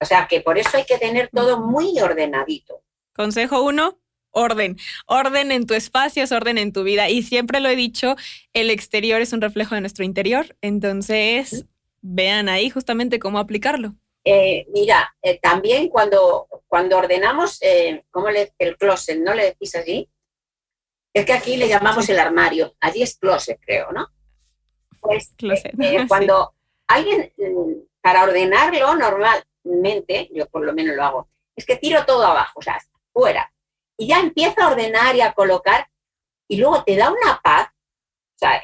C: O sea que por eso hay que tener todo muy ordenadito.
B: Consejo uno, orden. Orden en tu espacio, es orden en tu vida. Y siempre lo he dicho, el exterior es un reflejo de nuestro interior. Entonces, vean ahí justamente cómo aplicarlo.
C: Eh, mira, eh, también cuando, cuando ordenamos eh, ¿cómo le, el closet, ¿no le decís allí? Es que aquí le llamamos el armario, allí es closet, creo, ¿no? Pues [LAUGHS] cuando alguien, mm, para ordenarlo normalmente, yo por lo menos lo hago, es que tiro todo abajo, o sea, fuera, y ya empiezo a ordenar y a colocar, y luego te da una paz, o sea,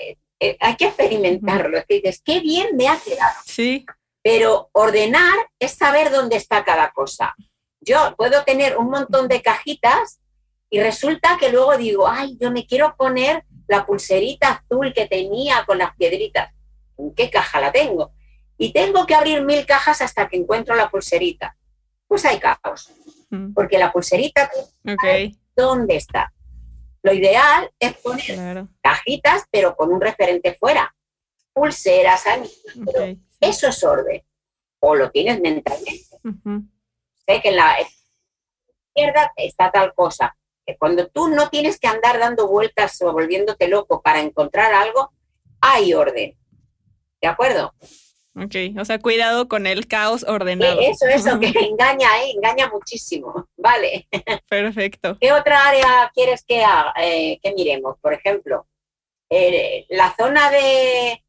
C: hay que experimentarlo, es que dices, qué bien me ha quedado.
B: Sí.
C: Pero ordenar es saber dónde está cada cosa. Yo puedo tener un montón de cajitas y resulta que luego digo, ay, yo me quiero poner la pulserita azul que tenía con las piedritas. ¿En qué caja la tengo? Y tengo que abrir mil cajas hasta que encuentro la pulserita. Pues hay caos. Mm. Porque la pulserita, ¿dónde está? Lo ideal es poner cajitas, pero con un referente fuera. Pulseras, anillos. Eso es orden. O lo tienes mentalmente. Sé que la, izquierda está tal cosa. Que cuando tú no tienes que andar dando vueltas o volviéndote loco para encontrar algo, hay orden. ¿De acuerdo?
B: Ok, o sea, cuidado con el caos ordenado.
C: Eso, eso, que [LAUGHS] engaña, ¿eh? engaña muchísimo. [LAUGHS] Vale.
B: Perfecto.
C: ¿Qué otra área quieres que, eh, que miremos? Por ejemplo, la zona de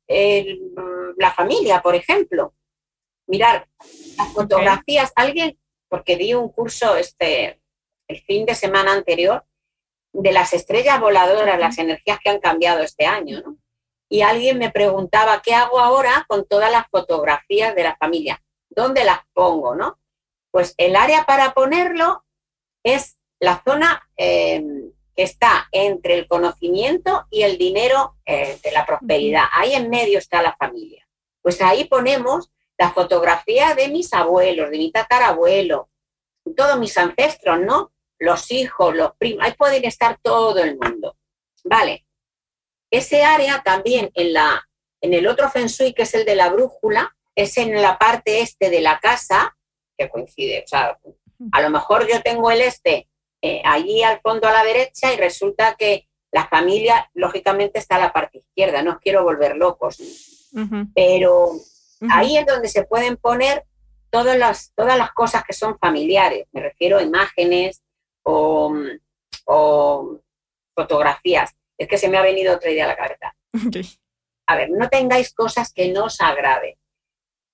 C: la familia, por ejemplo. Mirar las fotografías. Alguien, porque di un curso este, el fin de semana anterior de las estrellas voladoras, las energías que han cambiado este año, ¿no? Y alguien me preguntaba, ¿qué hago ahora con todas las fotografías de la familia? ¿Dónde las pongo? ¿no? Pues el área para ponerlo es la zona em, que está entre el conocimiento y el dinero eh, de la prosperidad. Ahí en medio está la familia. Pues ahí ponemos la fotografía de mis abuelos, de mi tatarabuelo, todos mis ancestros, ¿no? Los hijos, los primos, ahí pueden estar todo el mundo. Vale, ese área también en, la, en el otro Feng Shui, que es el de la brújula, es en la parte este de la casa, que coincide. O sea, a lo mejor yo tengo el este eh, allí al fondo a la derecha y resulta que la familia, lógicamente, está a la parte izquierda. No os quiero volver locos. Pero ahí es donde se pueden poner todas las, todas las cosas que son familiares. Me refiero a imágenes o, o fotografías. Es que se me ha venido otra idea a la cabeza. A ver, no tengáis cosas que no os agraden.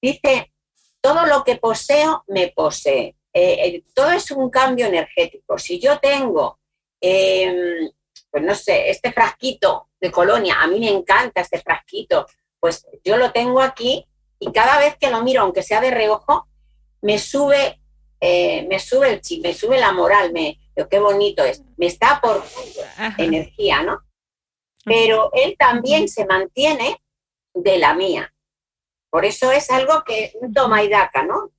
C: Dice, todo lo que poseo me posee. Eh, eh, todo es un cambio energético. Si yo tengo, em, pues no sé, este frasquito de colonia, a mí me encanta este frasquito, pues yo lo tengo aquí y cada vez que lo miro, aunque sea de reojo, me sube, eh, me sube el chip, me sube la moral, me, qué bonito es, me está aportando energía, ¿no? Pero él también se mantiene de la mía. Por eso es algo que toma y daca, ¿no?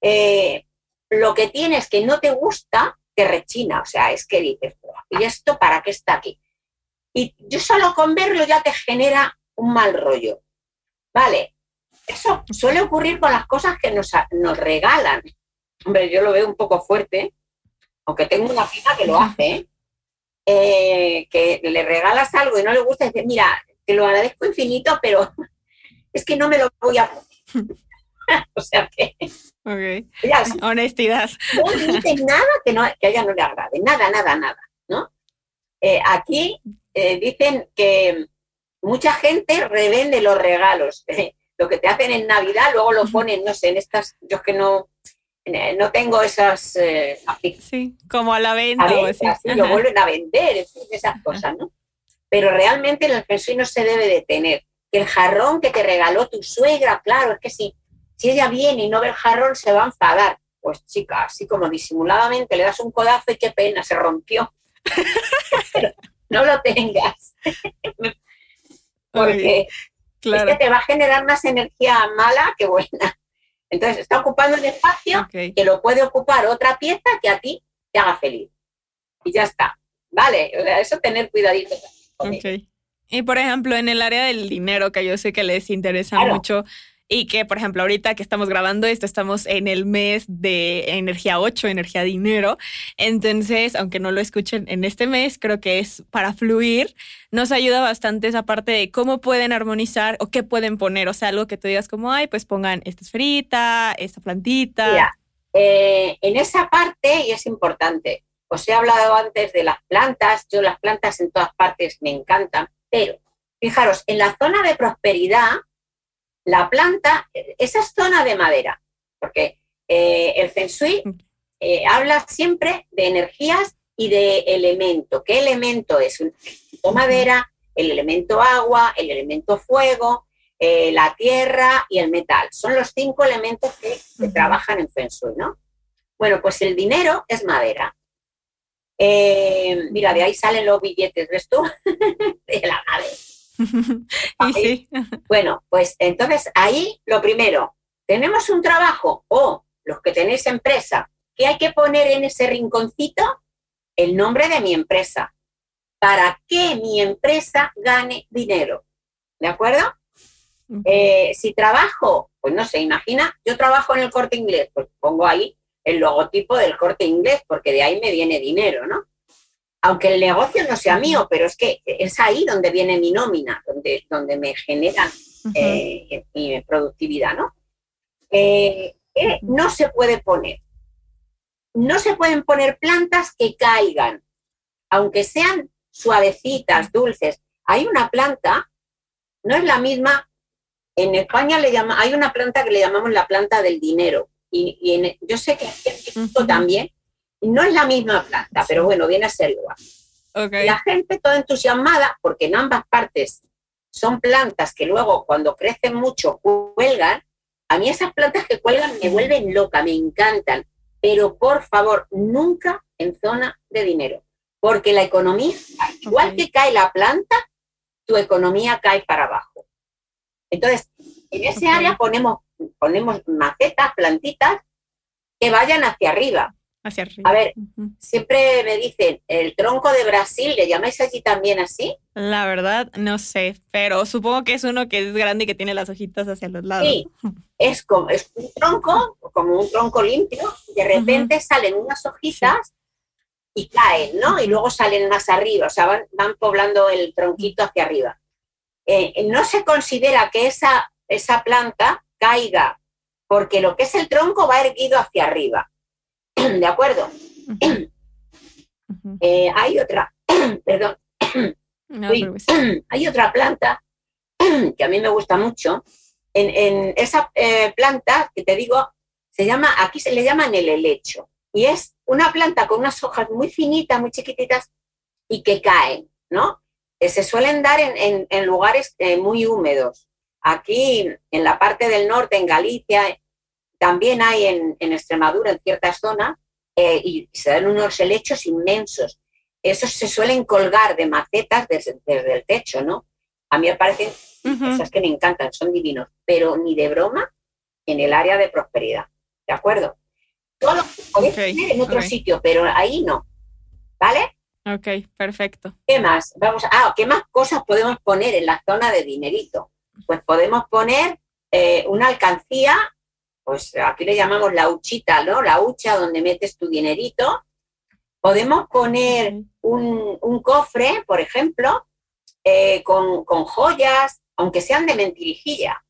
C: Eh, lo que tienes que no te gusta, te rechina, o sea, es que dices, ¿y esto para qué está aquí? Y yo solo con verlo ya te genera un mal rollo. Vale, eso suele ocurrir con las cosas que nos, nos regalan. Hombre, yo lo veo un poco fuerte, aunque tengo una prima que lo [LAUGHS] hace, ¿eh? Eh, que le regalas algo y no le gusta, dice, mira, te lo agradezco infinito, pero [LAUGHS] es que no me lo voy a [LAUGHS] o sea que... [LAUGHS]
B: Honestidad.
C: No dice nada que, no, que a ella no le agrade, nada, nada, nada, ¿no? Eh, aquí eh, dicen que mucha gente revende los regalos. lo que te hacen en Navidad, luego lo ponen, no sé, en estas, yo es que no, eh, no tengo esas...
B: Eh, sí, como a la venta.
C: así. lo vuelven a vender, esas cosas, ¿no? Pero realmente el Feng no se debe de tener. el jarrón que te regaló tu suegra, claro, es que si, si ella viene y no ve el jarrón se va a enfadar. Pues chica, así como disimuladamente le das un codazo y qué pena, se rompió. [LAUGHS] no lo tengas. Porque es que te va a generar más energía mala que buena. Entonces está ocupando un espacio que lo puede ocupar otra pieza que a ti te haga feliz. Y ya está. Vale, eso tener cuidadito.
B: Y por ejemplo, en el área del dinero, que yo sé que les interesa mucho, y que, por ejemplo, ahorita que estamos grabando esto, estamos en el mes de energía 8, energía dinero. Entonces, aunque no lo escuchen en este mes, creo que es para fluir. Nos ayuda bastante esa parte de cómo pueden armonizar o qué pueden poner. O sea, algo que tú digas como, ay, pues pongan esta esferita, esta plantita.
C: Mira, eh, en esa parte, y es importante, os he hablado antes de las plantas. Yo las plantas en todas partes me encantan, pero fijaros, en la zona de prosperidad, la planta, esa es zona de madera, porque eh, el Feng Shui eh, habla siempre de energías y de elemento. ¿Qué elemento es? El elemento madera, el elemento agua, el elemento fuego, eh, la tierra y el metal. Son los cinco elementos que, trabajan en Feng Shui, ¿no? Bueno, pues el dinero es madera. mira, de ahí salen los billetes, ¿ves tú? [LAUGHS] de la madera. [LAUGHS] Bueno, pues entonces ahí lo primero, tenemos un trabajo o los que tenéis empresa, ¿qué hay que poner en ese rinconcito? El nombre de mi empresa, para que mi empresa gane dinero. ¿De acuerdo? Eh, si trabajo, pues no sé, imagina, yo trabajo en el corte inglés, pues pongo ahí el logotipo del corte inglés, porque de ahí me viene dinero, ¿no? Aunque el negocio no sea mío, pero es que es ahí donde viene mi nómina, donde, donde me genera eh, mi productividad, ¿no? Eh, eh, no se puede poner. No se pueden poner plantas que caigan, aunque sean suavecitas, dulces. Hay una planta, no es la misma, en España le llama, hay una planta que le llamamos la planta del dinero, y, yo sé que en México también, no es la misma planta, pero bueno, viene a ser igual. La gente toda entusiasmada, porque en ambas partes son plantas que luego cuando crecen mucho cuelgan, a mí esas plantas que cuelgan me vuelven loca, me encantan, pero por favor, nunca en zona de dinero, porque la economía, igual que cae la planta, tu economía cae para abajo. Entonces, en ese área ponemos ponemos macetas, plantitas que vayan hacia arriba.
B: Hacia arriba.
C: A ver, siempre me dicen, el tronco de Brasil, ¿le llamáis allí también así?
B: La verdad, no sé, pero supongo que es uno que es grande y que tiene las hojitas hacia los lados.
C: Sí, es como es un tronco, como un tronco limpio, de repente salen unas hojitas y caen, ¿no? Y luego salen más arriba, o sea, van, poblando el tronquito hacia arriba. Eh, no se considera que esa, esa planta caiga, porque lo que es el tronco va erguido hacia arriba. [CLEARS THROAT] ¿De acuerdo? Eh, hay otra, [CLEARS THROAT] perdón, [CLEARS THROAT] hay otra planta que a mí me gusta mucho. En, esa eh, planta que te digo, se llama, aquí se le llama el helecho, y es una planta con unas hojas muy finitas, muy chiquititas y que caen, ¿no? Que se suelen dar en, lugares eh, muy húmedos. Aquí, en la parte del norte, en Galicia, también hay en, Extremadura, en ciertas zonas, eh, y se dan unos helechos inmensos. Esos se suelen colgar de macetas desde, el techo, ¿no? A mí me parecen, esas que me encantan, son divinos, pero ni de broma en el área de prosperidad, ¿de acuerdo? Todo lo podéis en otro sitio, pero ahí no, ¿vale?
B: Ok, perfecto.
C: ¿Qué más? Vamos, ah, ¿qué más cosas podemos poner en la zona de dinerito? pues podemos poner eh, una alcancía, pues aquí le llamamos la huchita, ¿no? La hucha donde metes tu dinerito. Podemos poner un, cofre, por ejemplo, eh, con, joyas, aunque sean de mentirijilla.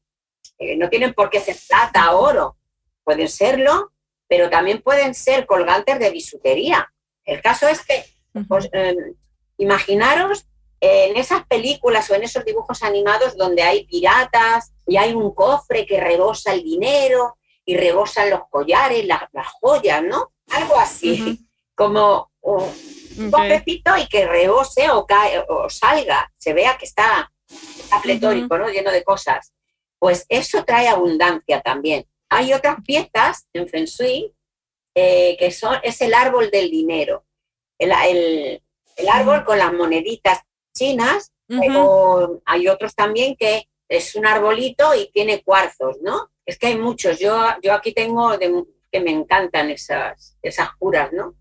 C: Eh, no tienen por qué ser plata o oro, pueden serlo, pero también pueden ser colgantes de bisutería. El caso es que, pues, imaginaros en esas películas o en esos dibujos animados donde hay piratas y hay un cofre que rebosa el dinero y rebosan los collares, las, joyas, ¿no? Algo así, como un cofrecito y que rebose o, cae, o salga, se vea que está, pletórico, ¿no? Lleno de cosas. Pues eso trae abundancia también. Hay otras piezas en Feng Shui eh, que son, es el árbol del dinero. El, el árbol con las moneditas chinas, hay otros también que es un arbolito y tiene cuarzos, ¿no? Es que hay muchos. Yo, yo aquí tengo que me encantan esas, esas curas, ¿no?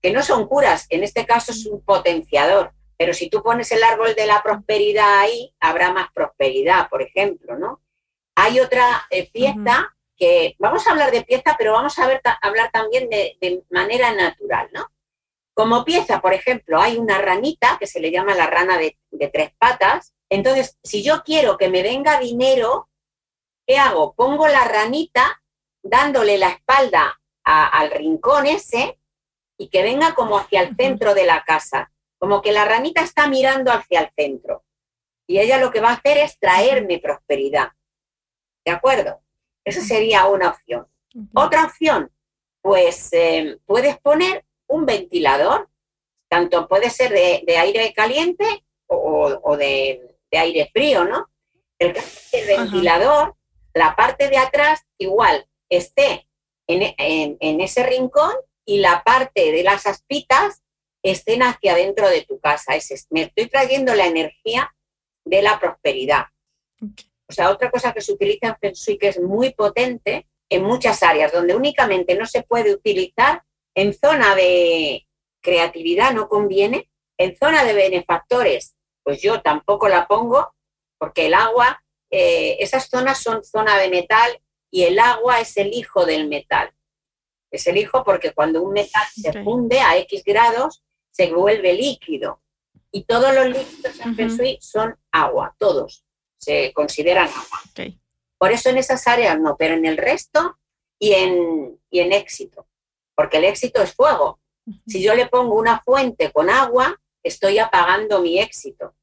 C: Que no son curas, en este caso es un potenciador. Pero si tú pones el árbol de la prosperidad ahí, habrá más prosperidad, por ejemplo, ¿no? Hay otra eh, pieza que, vamos a hablar de pieza, pero vamos a ver, hablar también de, de manera natural, ¿no? Como pieza, por ejemplo, hay una ranita que se le llama la rana de, tres patas. Entonces, si yo quiero que me venga dinero, ¿qué hago? Pongo la ranita dándole la espalda al rincón ese y que venga como hacia el centro de la casa, como que la ranita está mirando hacia el centro. Y ella lo que va a hacer es traerme prosperidad. ¿De acuerdo? Esa sería una opción. Otra opción, pues eh, puedes poner un ventilador, tanto puede ser de, aire caliente o, de, aire frío, ¿no? El, ventilador, la parte de atrás igual esté en, ese rincón y la parte de las aspitas estén hacia adentro de tu casa. Es, me estoy trayendo la energía de la prosperidad. O sea, otra cosa que se utiliza en Feng Shui que es muy potente en muchas áreas, donde únicamente no se puede utilizar en zona de creatividad no conviene. En zona de benefactores, pues yo tampoco la pongo, porque el agua, eh, esas zonas son zona de metal y el agua es el hijo del metal. Es el hijo porque cuando un metal se funde a X grados, se vuelve líquido. Y todos los líquidos en Feng son agua, todos se consideran agua. Por eso en esas áreas no, pero en el resto y en, y en éxito, porque el éxito es fuego. Si yo le pongo una fuente con agua, estoy apagando mi éxito.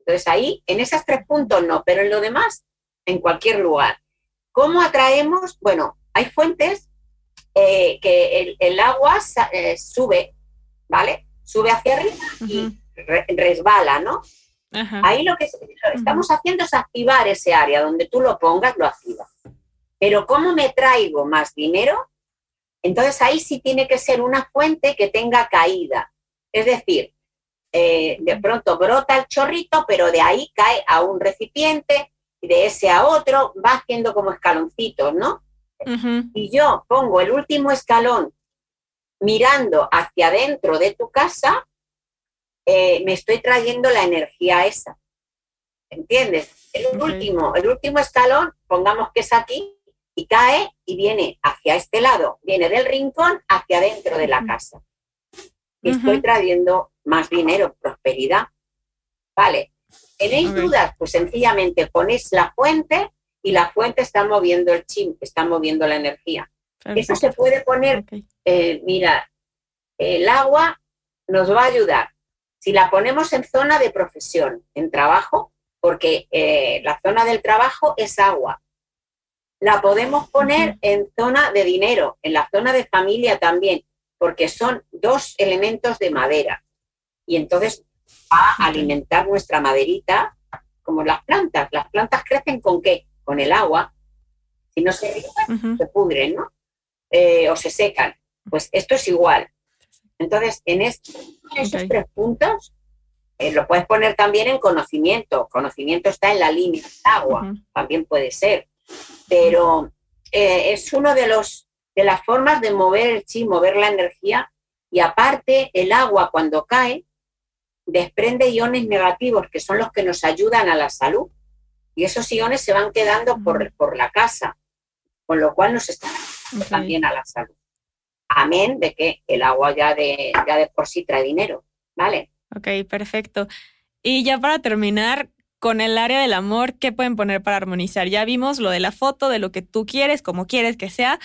C: Entonces ahí, en esos tres puntos no, pero en lo demás, en cualquier lugar. ¿Cómo atraemos? Bueno, hay fuentes eh, que el, agua eh, sube, ¿vale? Sube hacia arriba y resbala, ¿no? Ahí lo que estamos haciendo es activar ese área, donde tú lo pongas, lo activa. Pero ¿cómo me traigo más dinero? Entonces ahí sí tiene que ser una fuente que tenga caída. Es decir, eh, de pronto brota el chorrito, pero de ahí cae a un recipiente y de ese a otro va haciendo como escaloncitos, ¿no? Y yo pongo el último escalón mirando hacia adentro de tu casa, eh, me estoy trayendo la energía esa. ¿Entiendes? El último, el último escalón, pongamos que es aquí, y cae y viene hacia este lado, viene del rincón hacia adentro de la casa. Y estoy trayendo más dinero, prosperidad. Vale. ¿Tenéis dudas? Pues sencillamente ponéis la fuente y la fuente está moviendo el chim, está moviendo la energía. Eso se puede poner, eh, mira, el agua nos va a ayudar. Si la ponemos en zona de profesión, en trabajo, porque eh, la zona del trabajo es agua. La podemos poner en zona de dinero, en la zona de familia también, porque son dos elementos de madera. Y entonces va a alimentar nuestra maderita como las plantas. Las plantas crecen con qué? con el agua, si no se se pudren, ¿no? Eh, o se secan. Pues esto es igual. Entonces, en esos tres puntos, eh, lo puedes poner también en conocimiento. Conocimiento está en la línea del agua, también puede ser. Pero eh, es uno de los de las formas de mover el chi, mover la energía. Y aparte, el agua cuando cae desprende iones negativos, que son los que nos ayudan a la salud y esos iones se van quedando por, por la casa, con lo cual nos están también a la salud. Amén de que el agua ya de, ya de por sí trae dinero, ¿vale?
B: Ok, perfecto. Y ya para terminar, con el área del amor, ¿qué pueden poner para armonizar? Ya vimos lo de la foto, de lo que tú quieres, como quieres que sea,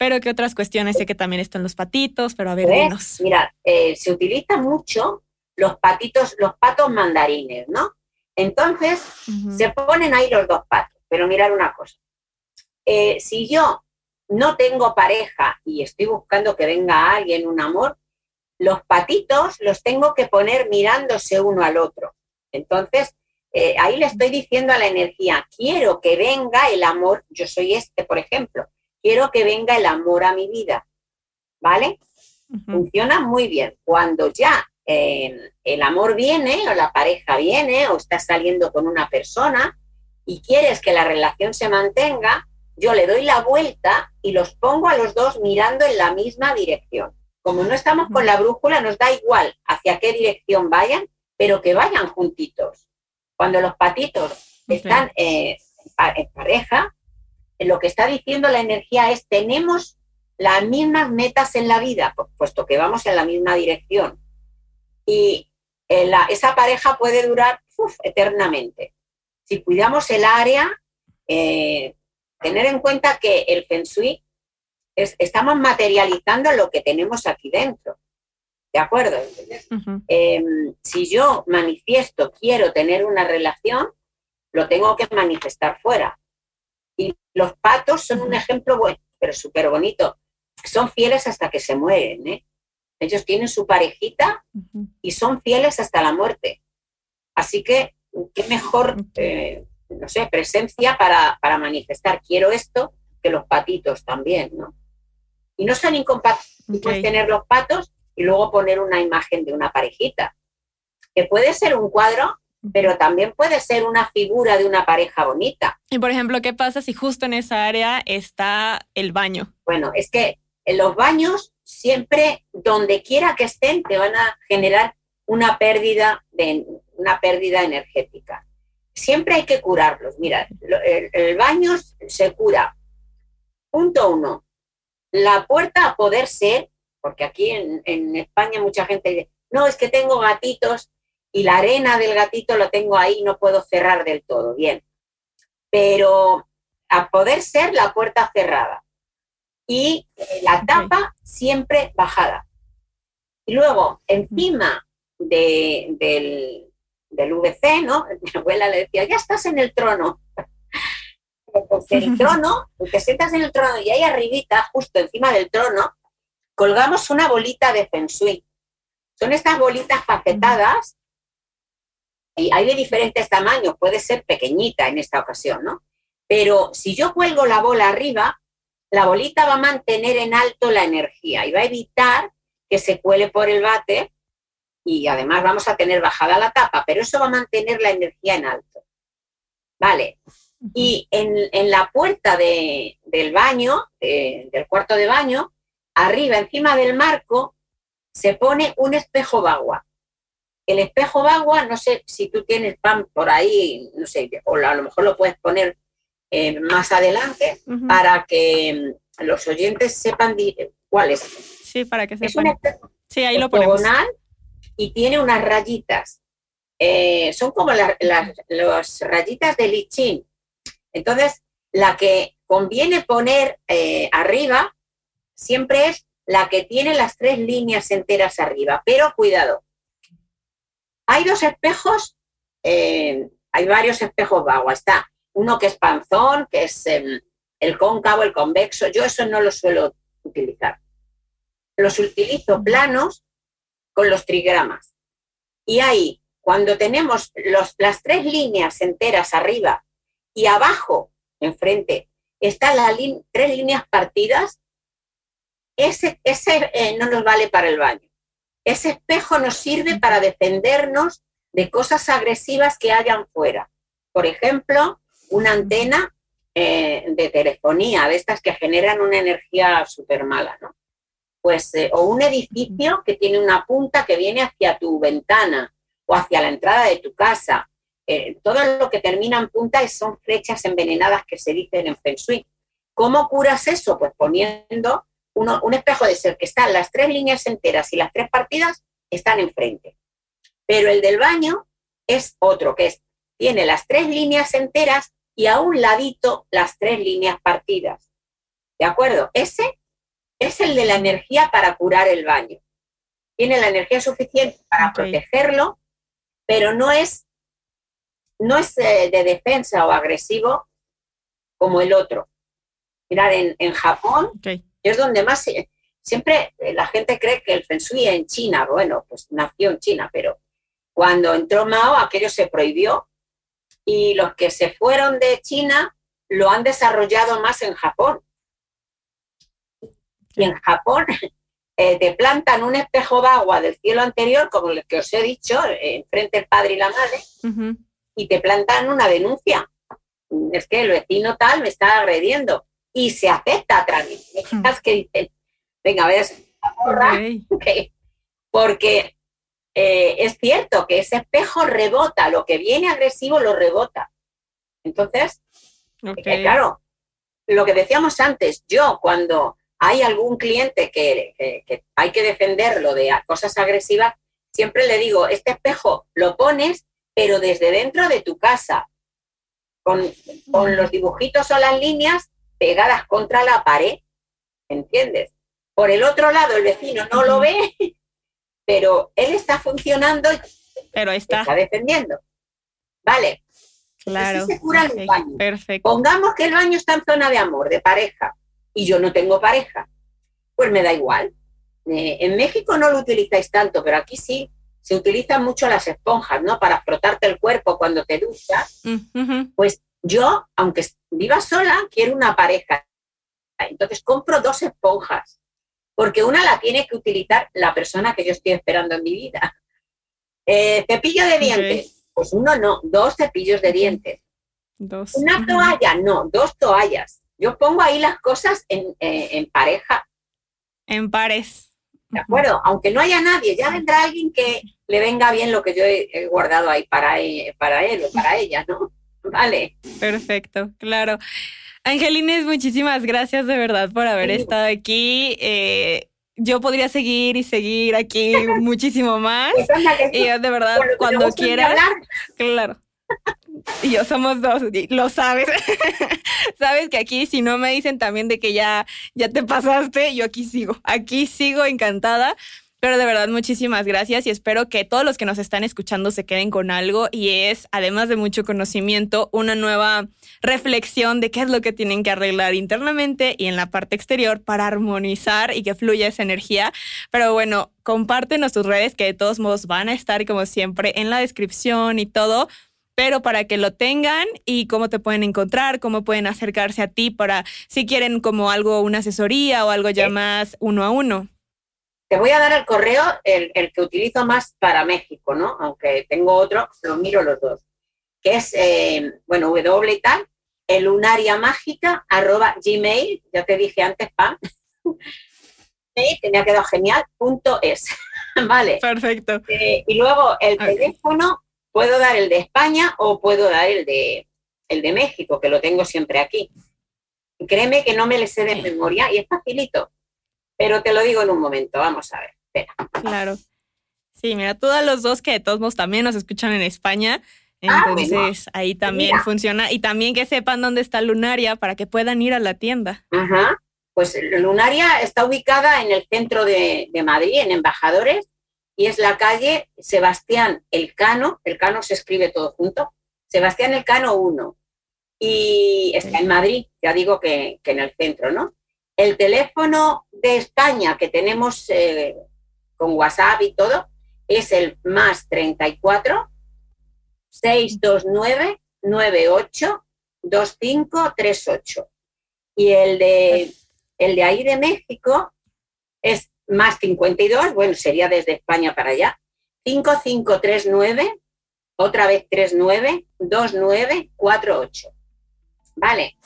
B: pero ¿qué otras cuestiones? Sé que también están los patitos, pero a ver,
C: dinos. Mira, eh, se utiliza mucho los patitos, los patos mandarines, ¿no? Entonces, se ponen ahí los dos patos. Pero mirar una cosa. Eh, si yo no tengo pareja y estoy buscando que venga alguien, un amor, los patitos los tengo que poner mirándose uno al otro. Entonces, eh, ahí le estoy diciendo a la energía, quiero que venga el amor, yo soy este, por ejemplo, quiero que venga el amor a mi vida. ¿Vale? Funciona muy bien. Cuando ya el amor viene o la pareja viene o estás saliendo con una persona y quieres que la relación se mantenga, yo le doy la vuelta y los pongo a los dos mirando en la misma dirección. Como no estamos con la brújula, nos da igual hacia qué dirección vayan, pero que vayan juntitos. Cuando los patitos están eh, en pareja, lo que está diciendo la energía es tenemos las mismas metas en la vida, puesto que vamos en la misma dirección y eh, esa pareja puede durar eternamente. Si cuidamos el área, eh, tener en cuenta que el Feng Shui es, estamos materializando lo que tenemos aquí dentro. ¿De acuerdo? Em, si yo manifiesto, quiero tener una relación, lo tengo que manifestar fuera. Y los patos son un ejemplo bueno, pero súper bonito. Son fieles hasta que se mueren. ¿eh? Ellos tienen su parejita y son fieles hasta la muerte. Así que, qué mejor, eh, no sé, presencia para, manifestar quiero esto que los patitos también, ¿no? Y no son incompatibles tener los patos y luego poner una imagen de una parejita, que puede ser un cuadro, pero también puede ser una figura de una pareja bonita.
B: Y por ejemplo, ¿qué pasa si justo en esa área está el baño?
C: Bueno, es que en los baños siempre, donde quiera que estén, te van a generar una pérdida, de, una pérdida energética. Siempre hay que curarlos. Mira, el, baño se cura. Punto uno. la puerta a poder ser, porque aquí en, en España mucha gente dice, no, es que tengo gatitos y la arena del gatito lo tengo ahí, no puedo cerrar del todo, bien. Pero a poder ser la puerta cerrada y eh, la tapa siempre bajada. Y luego, encima del, del VC, ¿no? [LAUGHS] Mi abuela le decía, ya estás en el trono. [LAUGHS] Pues el [LAUGHS] trono, te sientas en el trono y ahí arribita, justo encima del trono, colgamos una bolita de feng shui. Son estas bolitas facetadas y hay de diferentes tamaños, puede ser pequeñita en esta ocasión, ¿no? Pero si yo cuelgo la bola arriba, la bolita va a mantener en alto la energía y va a evitar que se cuele por el bate y además vamos a tener bajada la tapa, pero eso va a mantener la energía en alto. Vale. Y en, la puerta del baño, del cuarto de baño, arriba, encima del marco, se pone un espejo bagua. El espejo bagua, no sé si tú tienes pan por ahí, no sé, o a lo mejor lo puedes poner eh, más adelante para que mm, los oyentes sepan cuál es.
B: Sí, para que sepan. Es un espejo sí, ahí lo ponemos
C: y tiene unas rayitas. Eh, son como las, rayitas de lichín. Entonces, la que conviene poner eh, arriba siempre es la que tiene las tres líneas enteras arriba. Pero cuidado, hay dos espejos, eh, hay varios espejos agua. Está uno que es panzón, que es em, el cóncavo, el convexo. Yo eso no lo suelo utilizar. Los utilizo planos con los trigramas. Y ahí, cuando tenemos los, las tres líneas enteras arriba y abajo, enfrente, están las tres líneas partidas, ese, ese eh, no nos vale para el baño. Ese espejo nos sirve para defendernos de cosas agresivas que hayan fuera. Por ejemplo, una antena eh, de telefonía, de estas que generan una energía súper mala, ¿no? pues, eh, o un edificio que tiene una punta que viene hacia tu ventana o hacia la entrada de tu casa. Eh, todo lo que termina en punta son flechas envenenadas que se dicen en Feng Shui. ¿Cómo curas eso? Pues poniendo un espejo de ser que están las tres líneas enteras y las tres partidas están enfrente. Pero el del baño es otro, que es, tiene las tres líneas enteras y a un ladito las tres líneas partidas. ¿De acuerdo? Ese es el de la energía para curar el baño. Tiene la energía suficiente para protegerlo, pero no es, no es eh, de, defensa o agresivo como el otro. Mirar, en, Japón es donde más... siempre eh, la gente cree que el Feng Shui en China, bueno, pues nació en China, pero cuando entró Mao aquello se prohibió y los que se fueron de China lo han desarrollado más en Japón. Y en Japón [LAUGHS] eh, te plantan un espejo de agua del cielo anterior, como el que os he dicho, enfrente el padre y la madre, y te plantan una denuncia. Es que el vecino tal me está agrediendo. Y se acepta a trámite. Hmm. que dicen, venga, a ver, porque eh, es cierto que ese espejo rebota, lo que viene agresivo lo rebota. Entonces, claro, lo que decíamos antes, yo cuando hay algún cliente que, hay que defenderlo de cosas agresivas, siempre le digo, este espejo lo pones, pero desde dentro de tu casa, con, los dibujitos o las líneas pegadas contra la pared, ¿entiendes? Por el otro lado, el vecino no lo ve, [LAUGHS] pero él está funcionando y
B: pero está.
C: está defendiendo. Vale.
B: Claro.
C: se cura el baño.
B: Perfecto.
C: Pongamos que el baño está en zona de amor, de pareja y yo no tengo pareja, pues me da igual. Eh, en México no lo utilizáis tanto, pero aquí sí. Se utilizan mucho las esponjas, ¿no? Para frotarte el cuerpo cuando te duchas. Pues yo, aunque viva sola, quiero una pareja. Entonces compro dos esponjas, porque una la tiene que utilizar la persona que yo estoy esperando en mi vida. Eh, cepillo de dientes, pues uno no, dos cepillos de dientes.
B: Dos.
C: Una toalla, no, dos toallas. Yo pongo ahí las cosas en, eh, pareja.
B: En pares.
C: De acuerdo, aunque no haya nadie, ya vendrá alguien que le venga bien lo que yo he, guardado ahí para, para él o para ella, ¿no? Vale.
B: Perfecto, claro. Angelines, muchísimas gracias de verdad por haber estado aquí. Eh, yo podría seguir y seguir aquí [LAUGHS] muchísimo más. y yo de verdad, cuando quieras. Claro. Y yo somos dos, lo sabes. [LAUGHS] sabes que aquí si no me dicen también de que ya, ya te pasaste, yo aquí sigo, aquí sigo encantada. Pero de verdad, muchísimas gracias y espero que todos los que nos están escuchando se queden con algo y es, además de mucho conocimiento, una nueva reflexión de qué es lo que tienen que arreglar internamente y en la parte exterior para armonizar y que fluya esa energía. Pero bueno, compártenos tus redes que de todos modos van a estar como siempre en la descripción y todo pero para que lo tengan y cómo te pueden encontrar, cómo pueden acercarse a ti para si quieren como algo, una asesoría o algo ya más uno a uno.
C: Te voy a dar el correo, el, que utilizo más para México, ¿no? Aunque tengo otro, lo miro los dos, que es, eh, bueno, W y tal, el lunaria mágica arroba gmail, ya te dije antes, Pam, [LAUGHS] que me ha quedado genial, punto es, [LAUGHS] ¿vale?
B: Perfecto.
C: Eh, y luego el teléfono Puedo dar el de España o puedo dar el de, el de México, que lo tengo siempre aquí. créeme que no me le sé de memoria y es facilito, pero te lo digo en un momento, vamos a ver. Espera.
B: Claro. Sí, mira, todos los dos que de todos modos también nos escuchan en España, ah, entonces ahí también funciona. Y también que sepan dónde está Lunaria para que puedan ir a la tienda.
C: Ajá. Pues Lunaria está ubicada en el centro de, de Madrid, en Embajadores, y es la calle Sebastián Elcano, Elcano se escribe todo junto, Sebastián Elcano 1, y está en Madrid, ya digo que, en el centro, ¿no? El teléfono de España que tenemos eh, con WhatsApp y todo es el más 34 629 98 2538. Y el de, el de ahí de México es más 52, bueno, sería desde España para allá, 5539, otra vez 39, 2948. Vale.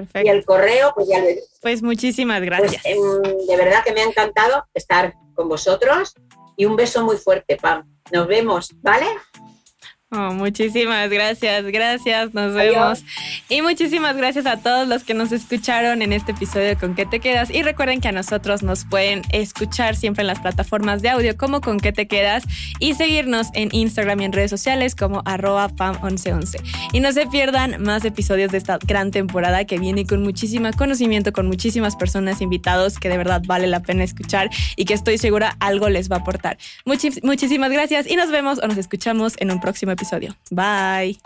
B: Perfecto.
C: Y el correo, pues ya lo he
B: Pues muchísimas pues, gracias.
C: Em, de verdad que me ha encantado estar con vosotros y un beso muy fuerte, Pam. Nos vemos, ¿vale?
B: Oh, muchísimas gracias, gracias, nos vemos. Y muchísimas gracias a todos los que nos escucharon en este episodio de Con qué te quedas. Y recuerden que a nosotros nos pueden escuchar siempre en las plataformas de audio como Con qué te quedas y seguirnos en Instagram y en redes sociales como arroba pam1111. Y no se pierdan más episodios de esta gran temporada que viene con muchísimo conocimiento, con muchísimas personas invitados que de verdad vale la pena escuchar y que estoy segura algo les va a aportar. muchísimas gracias y nos vemos o nos escuchamos en un próximo episodio. Bye.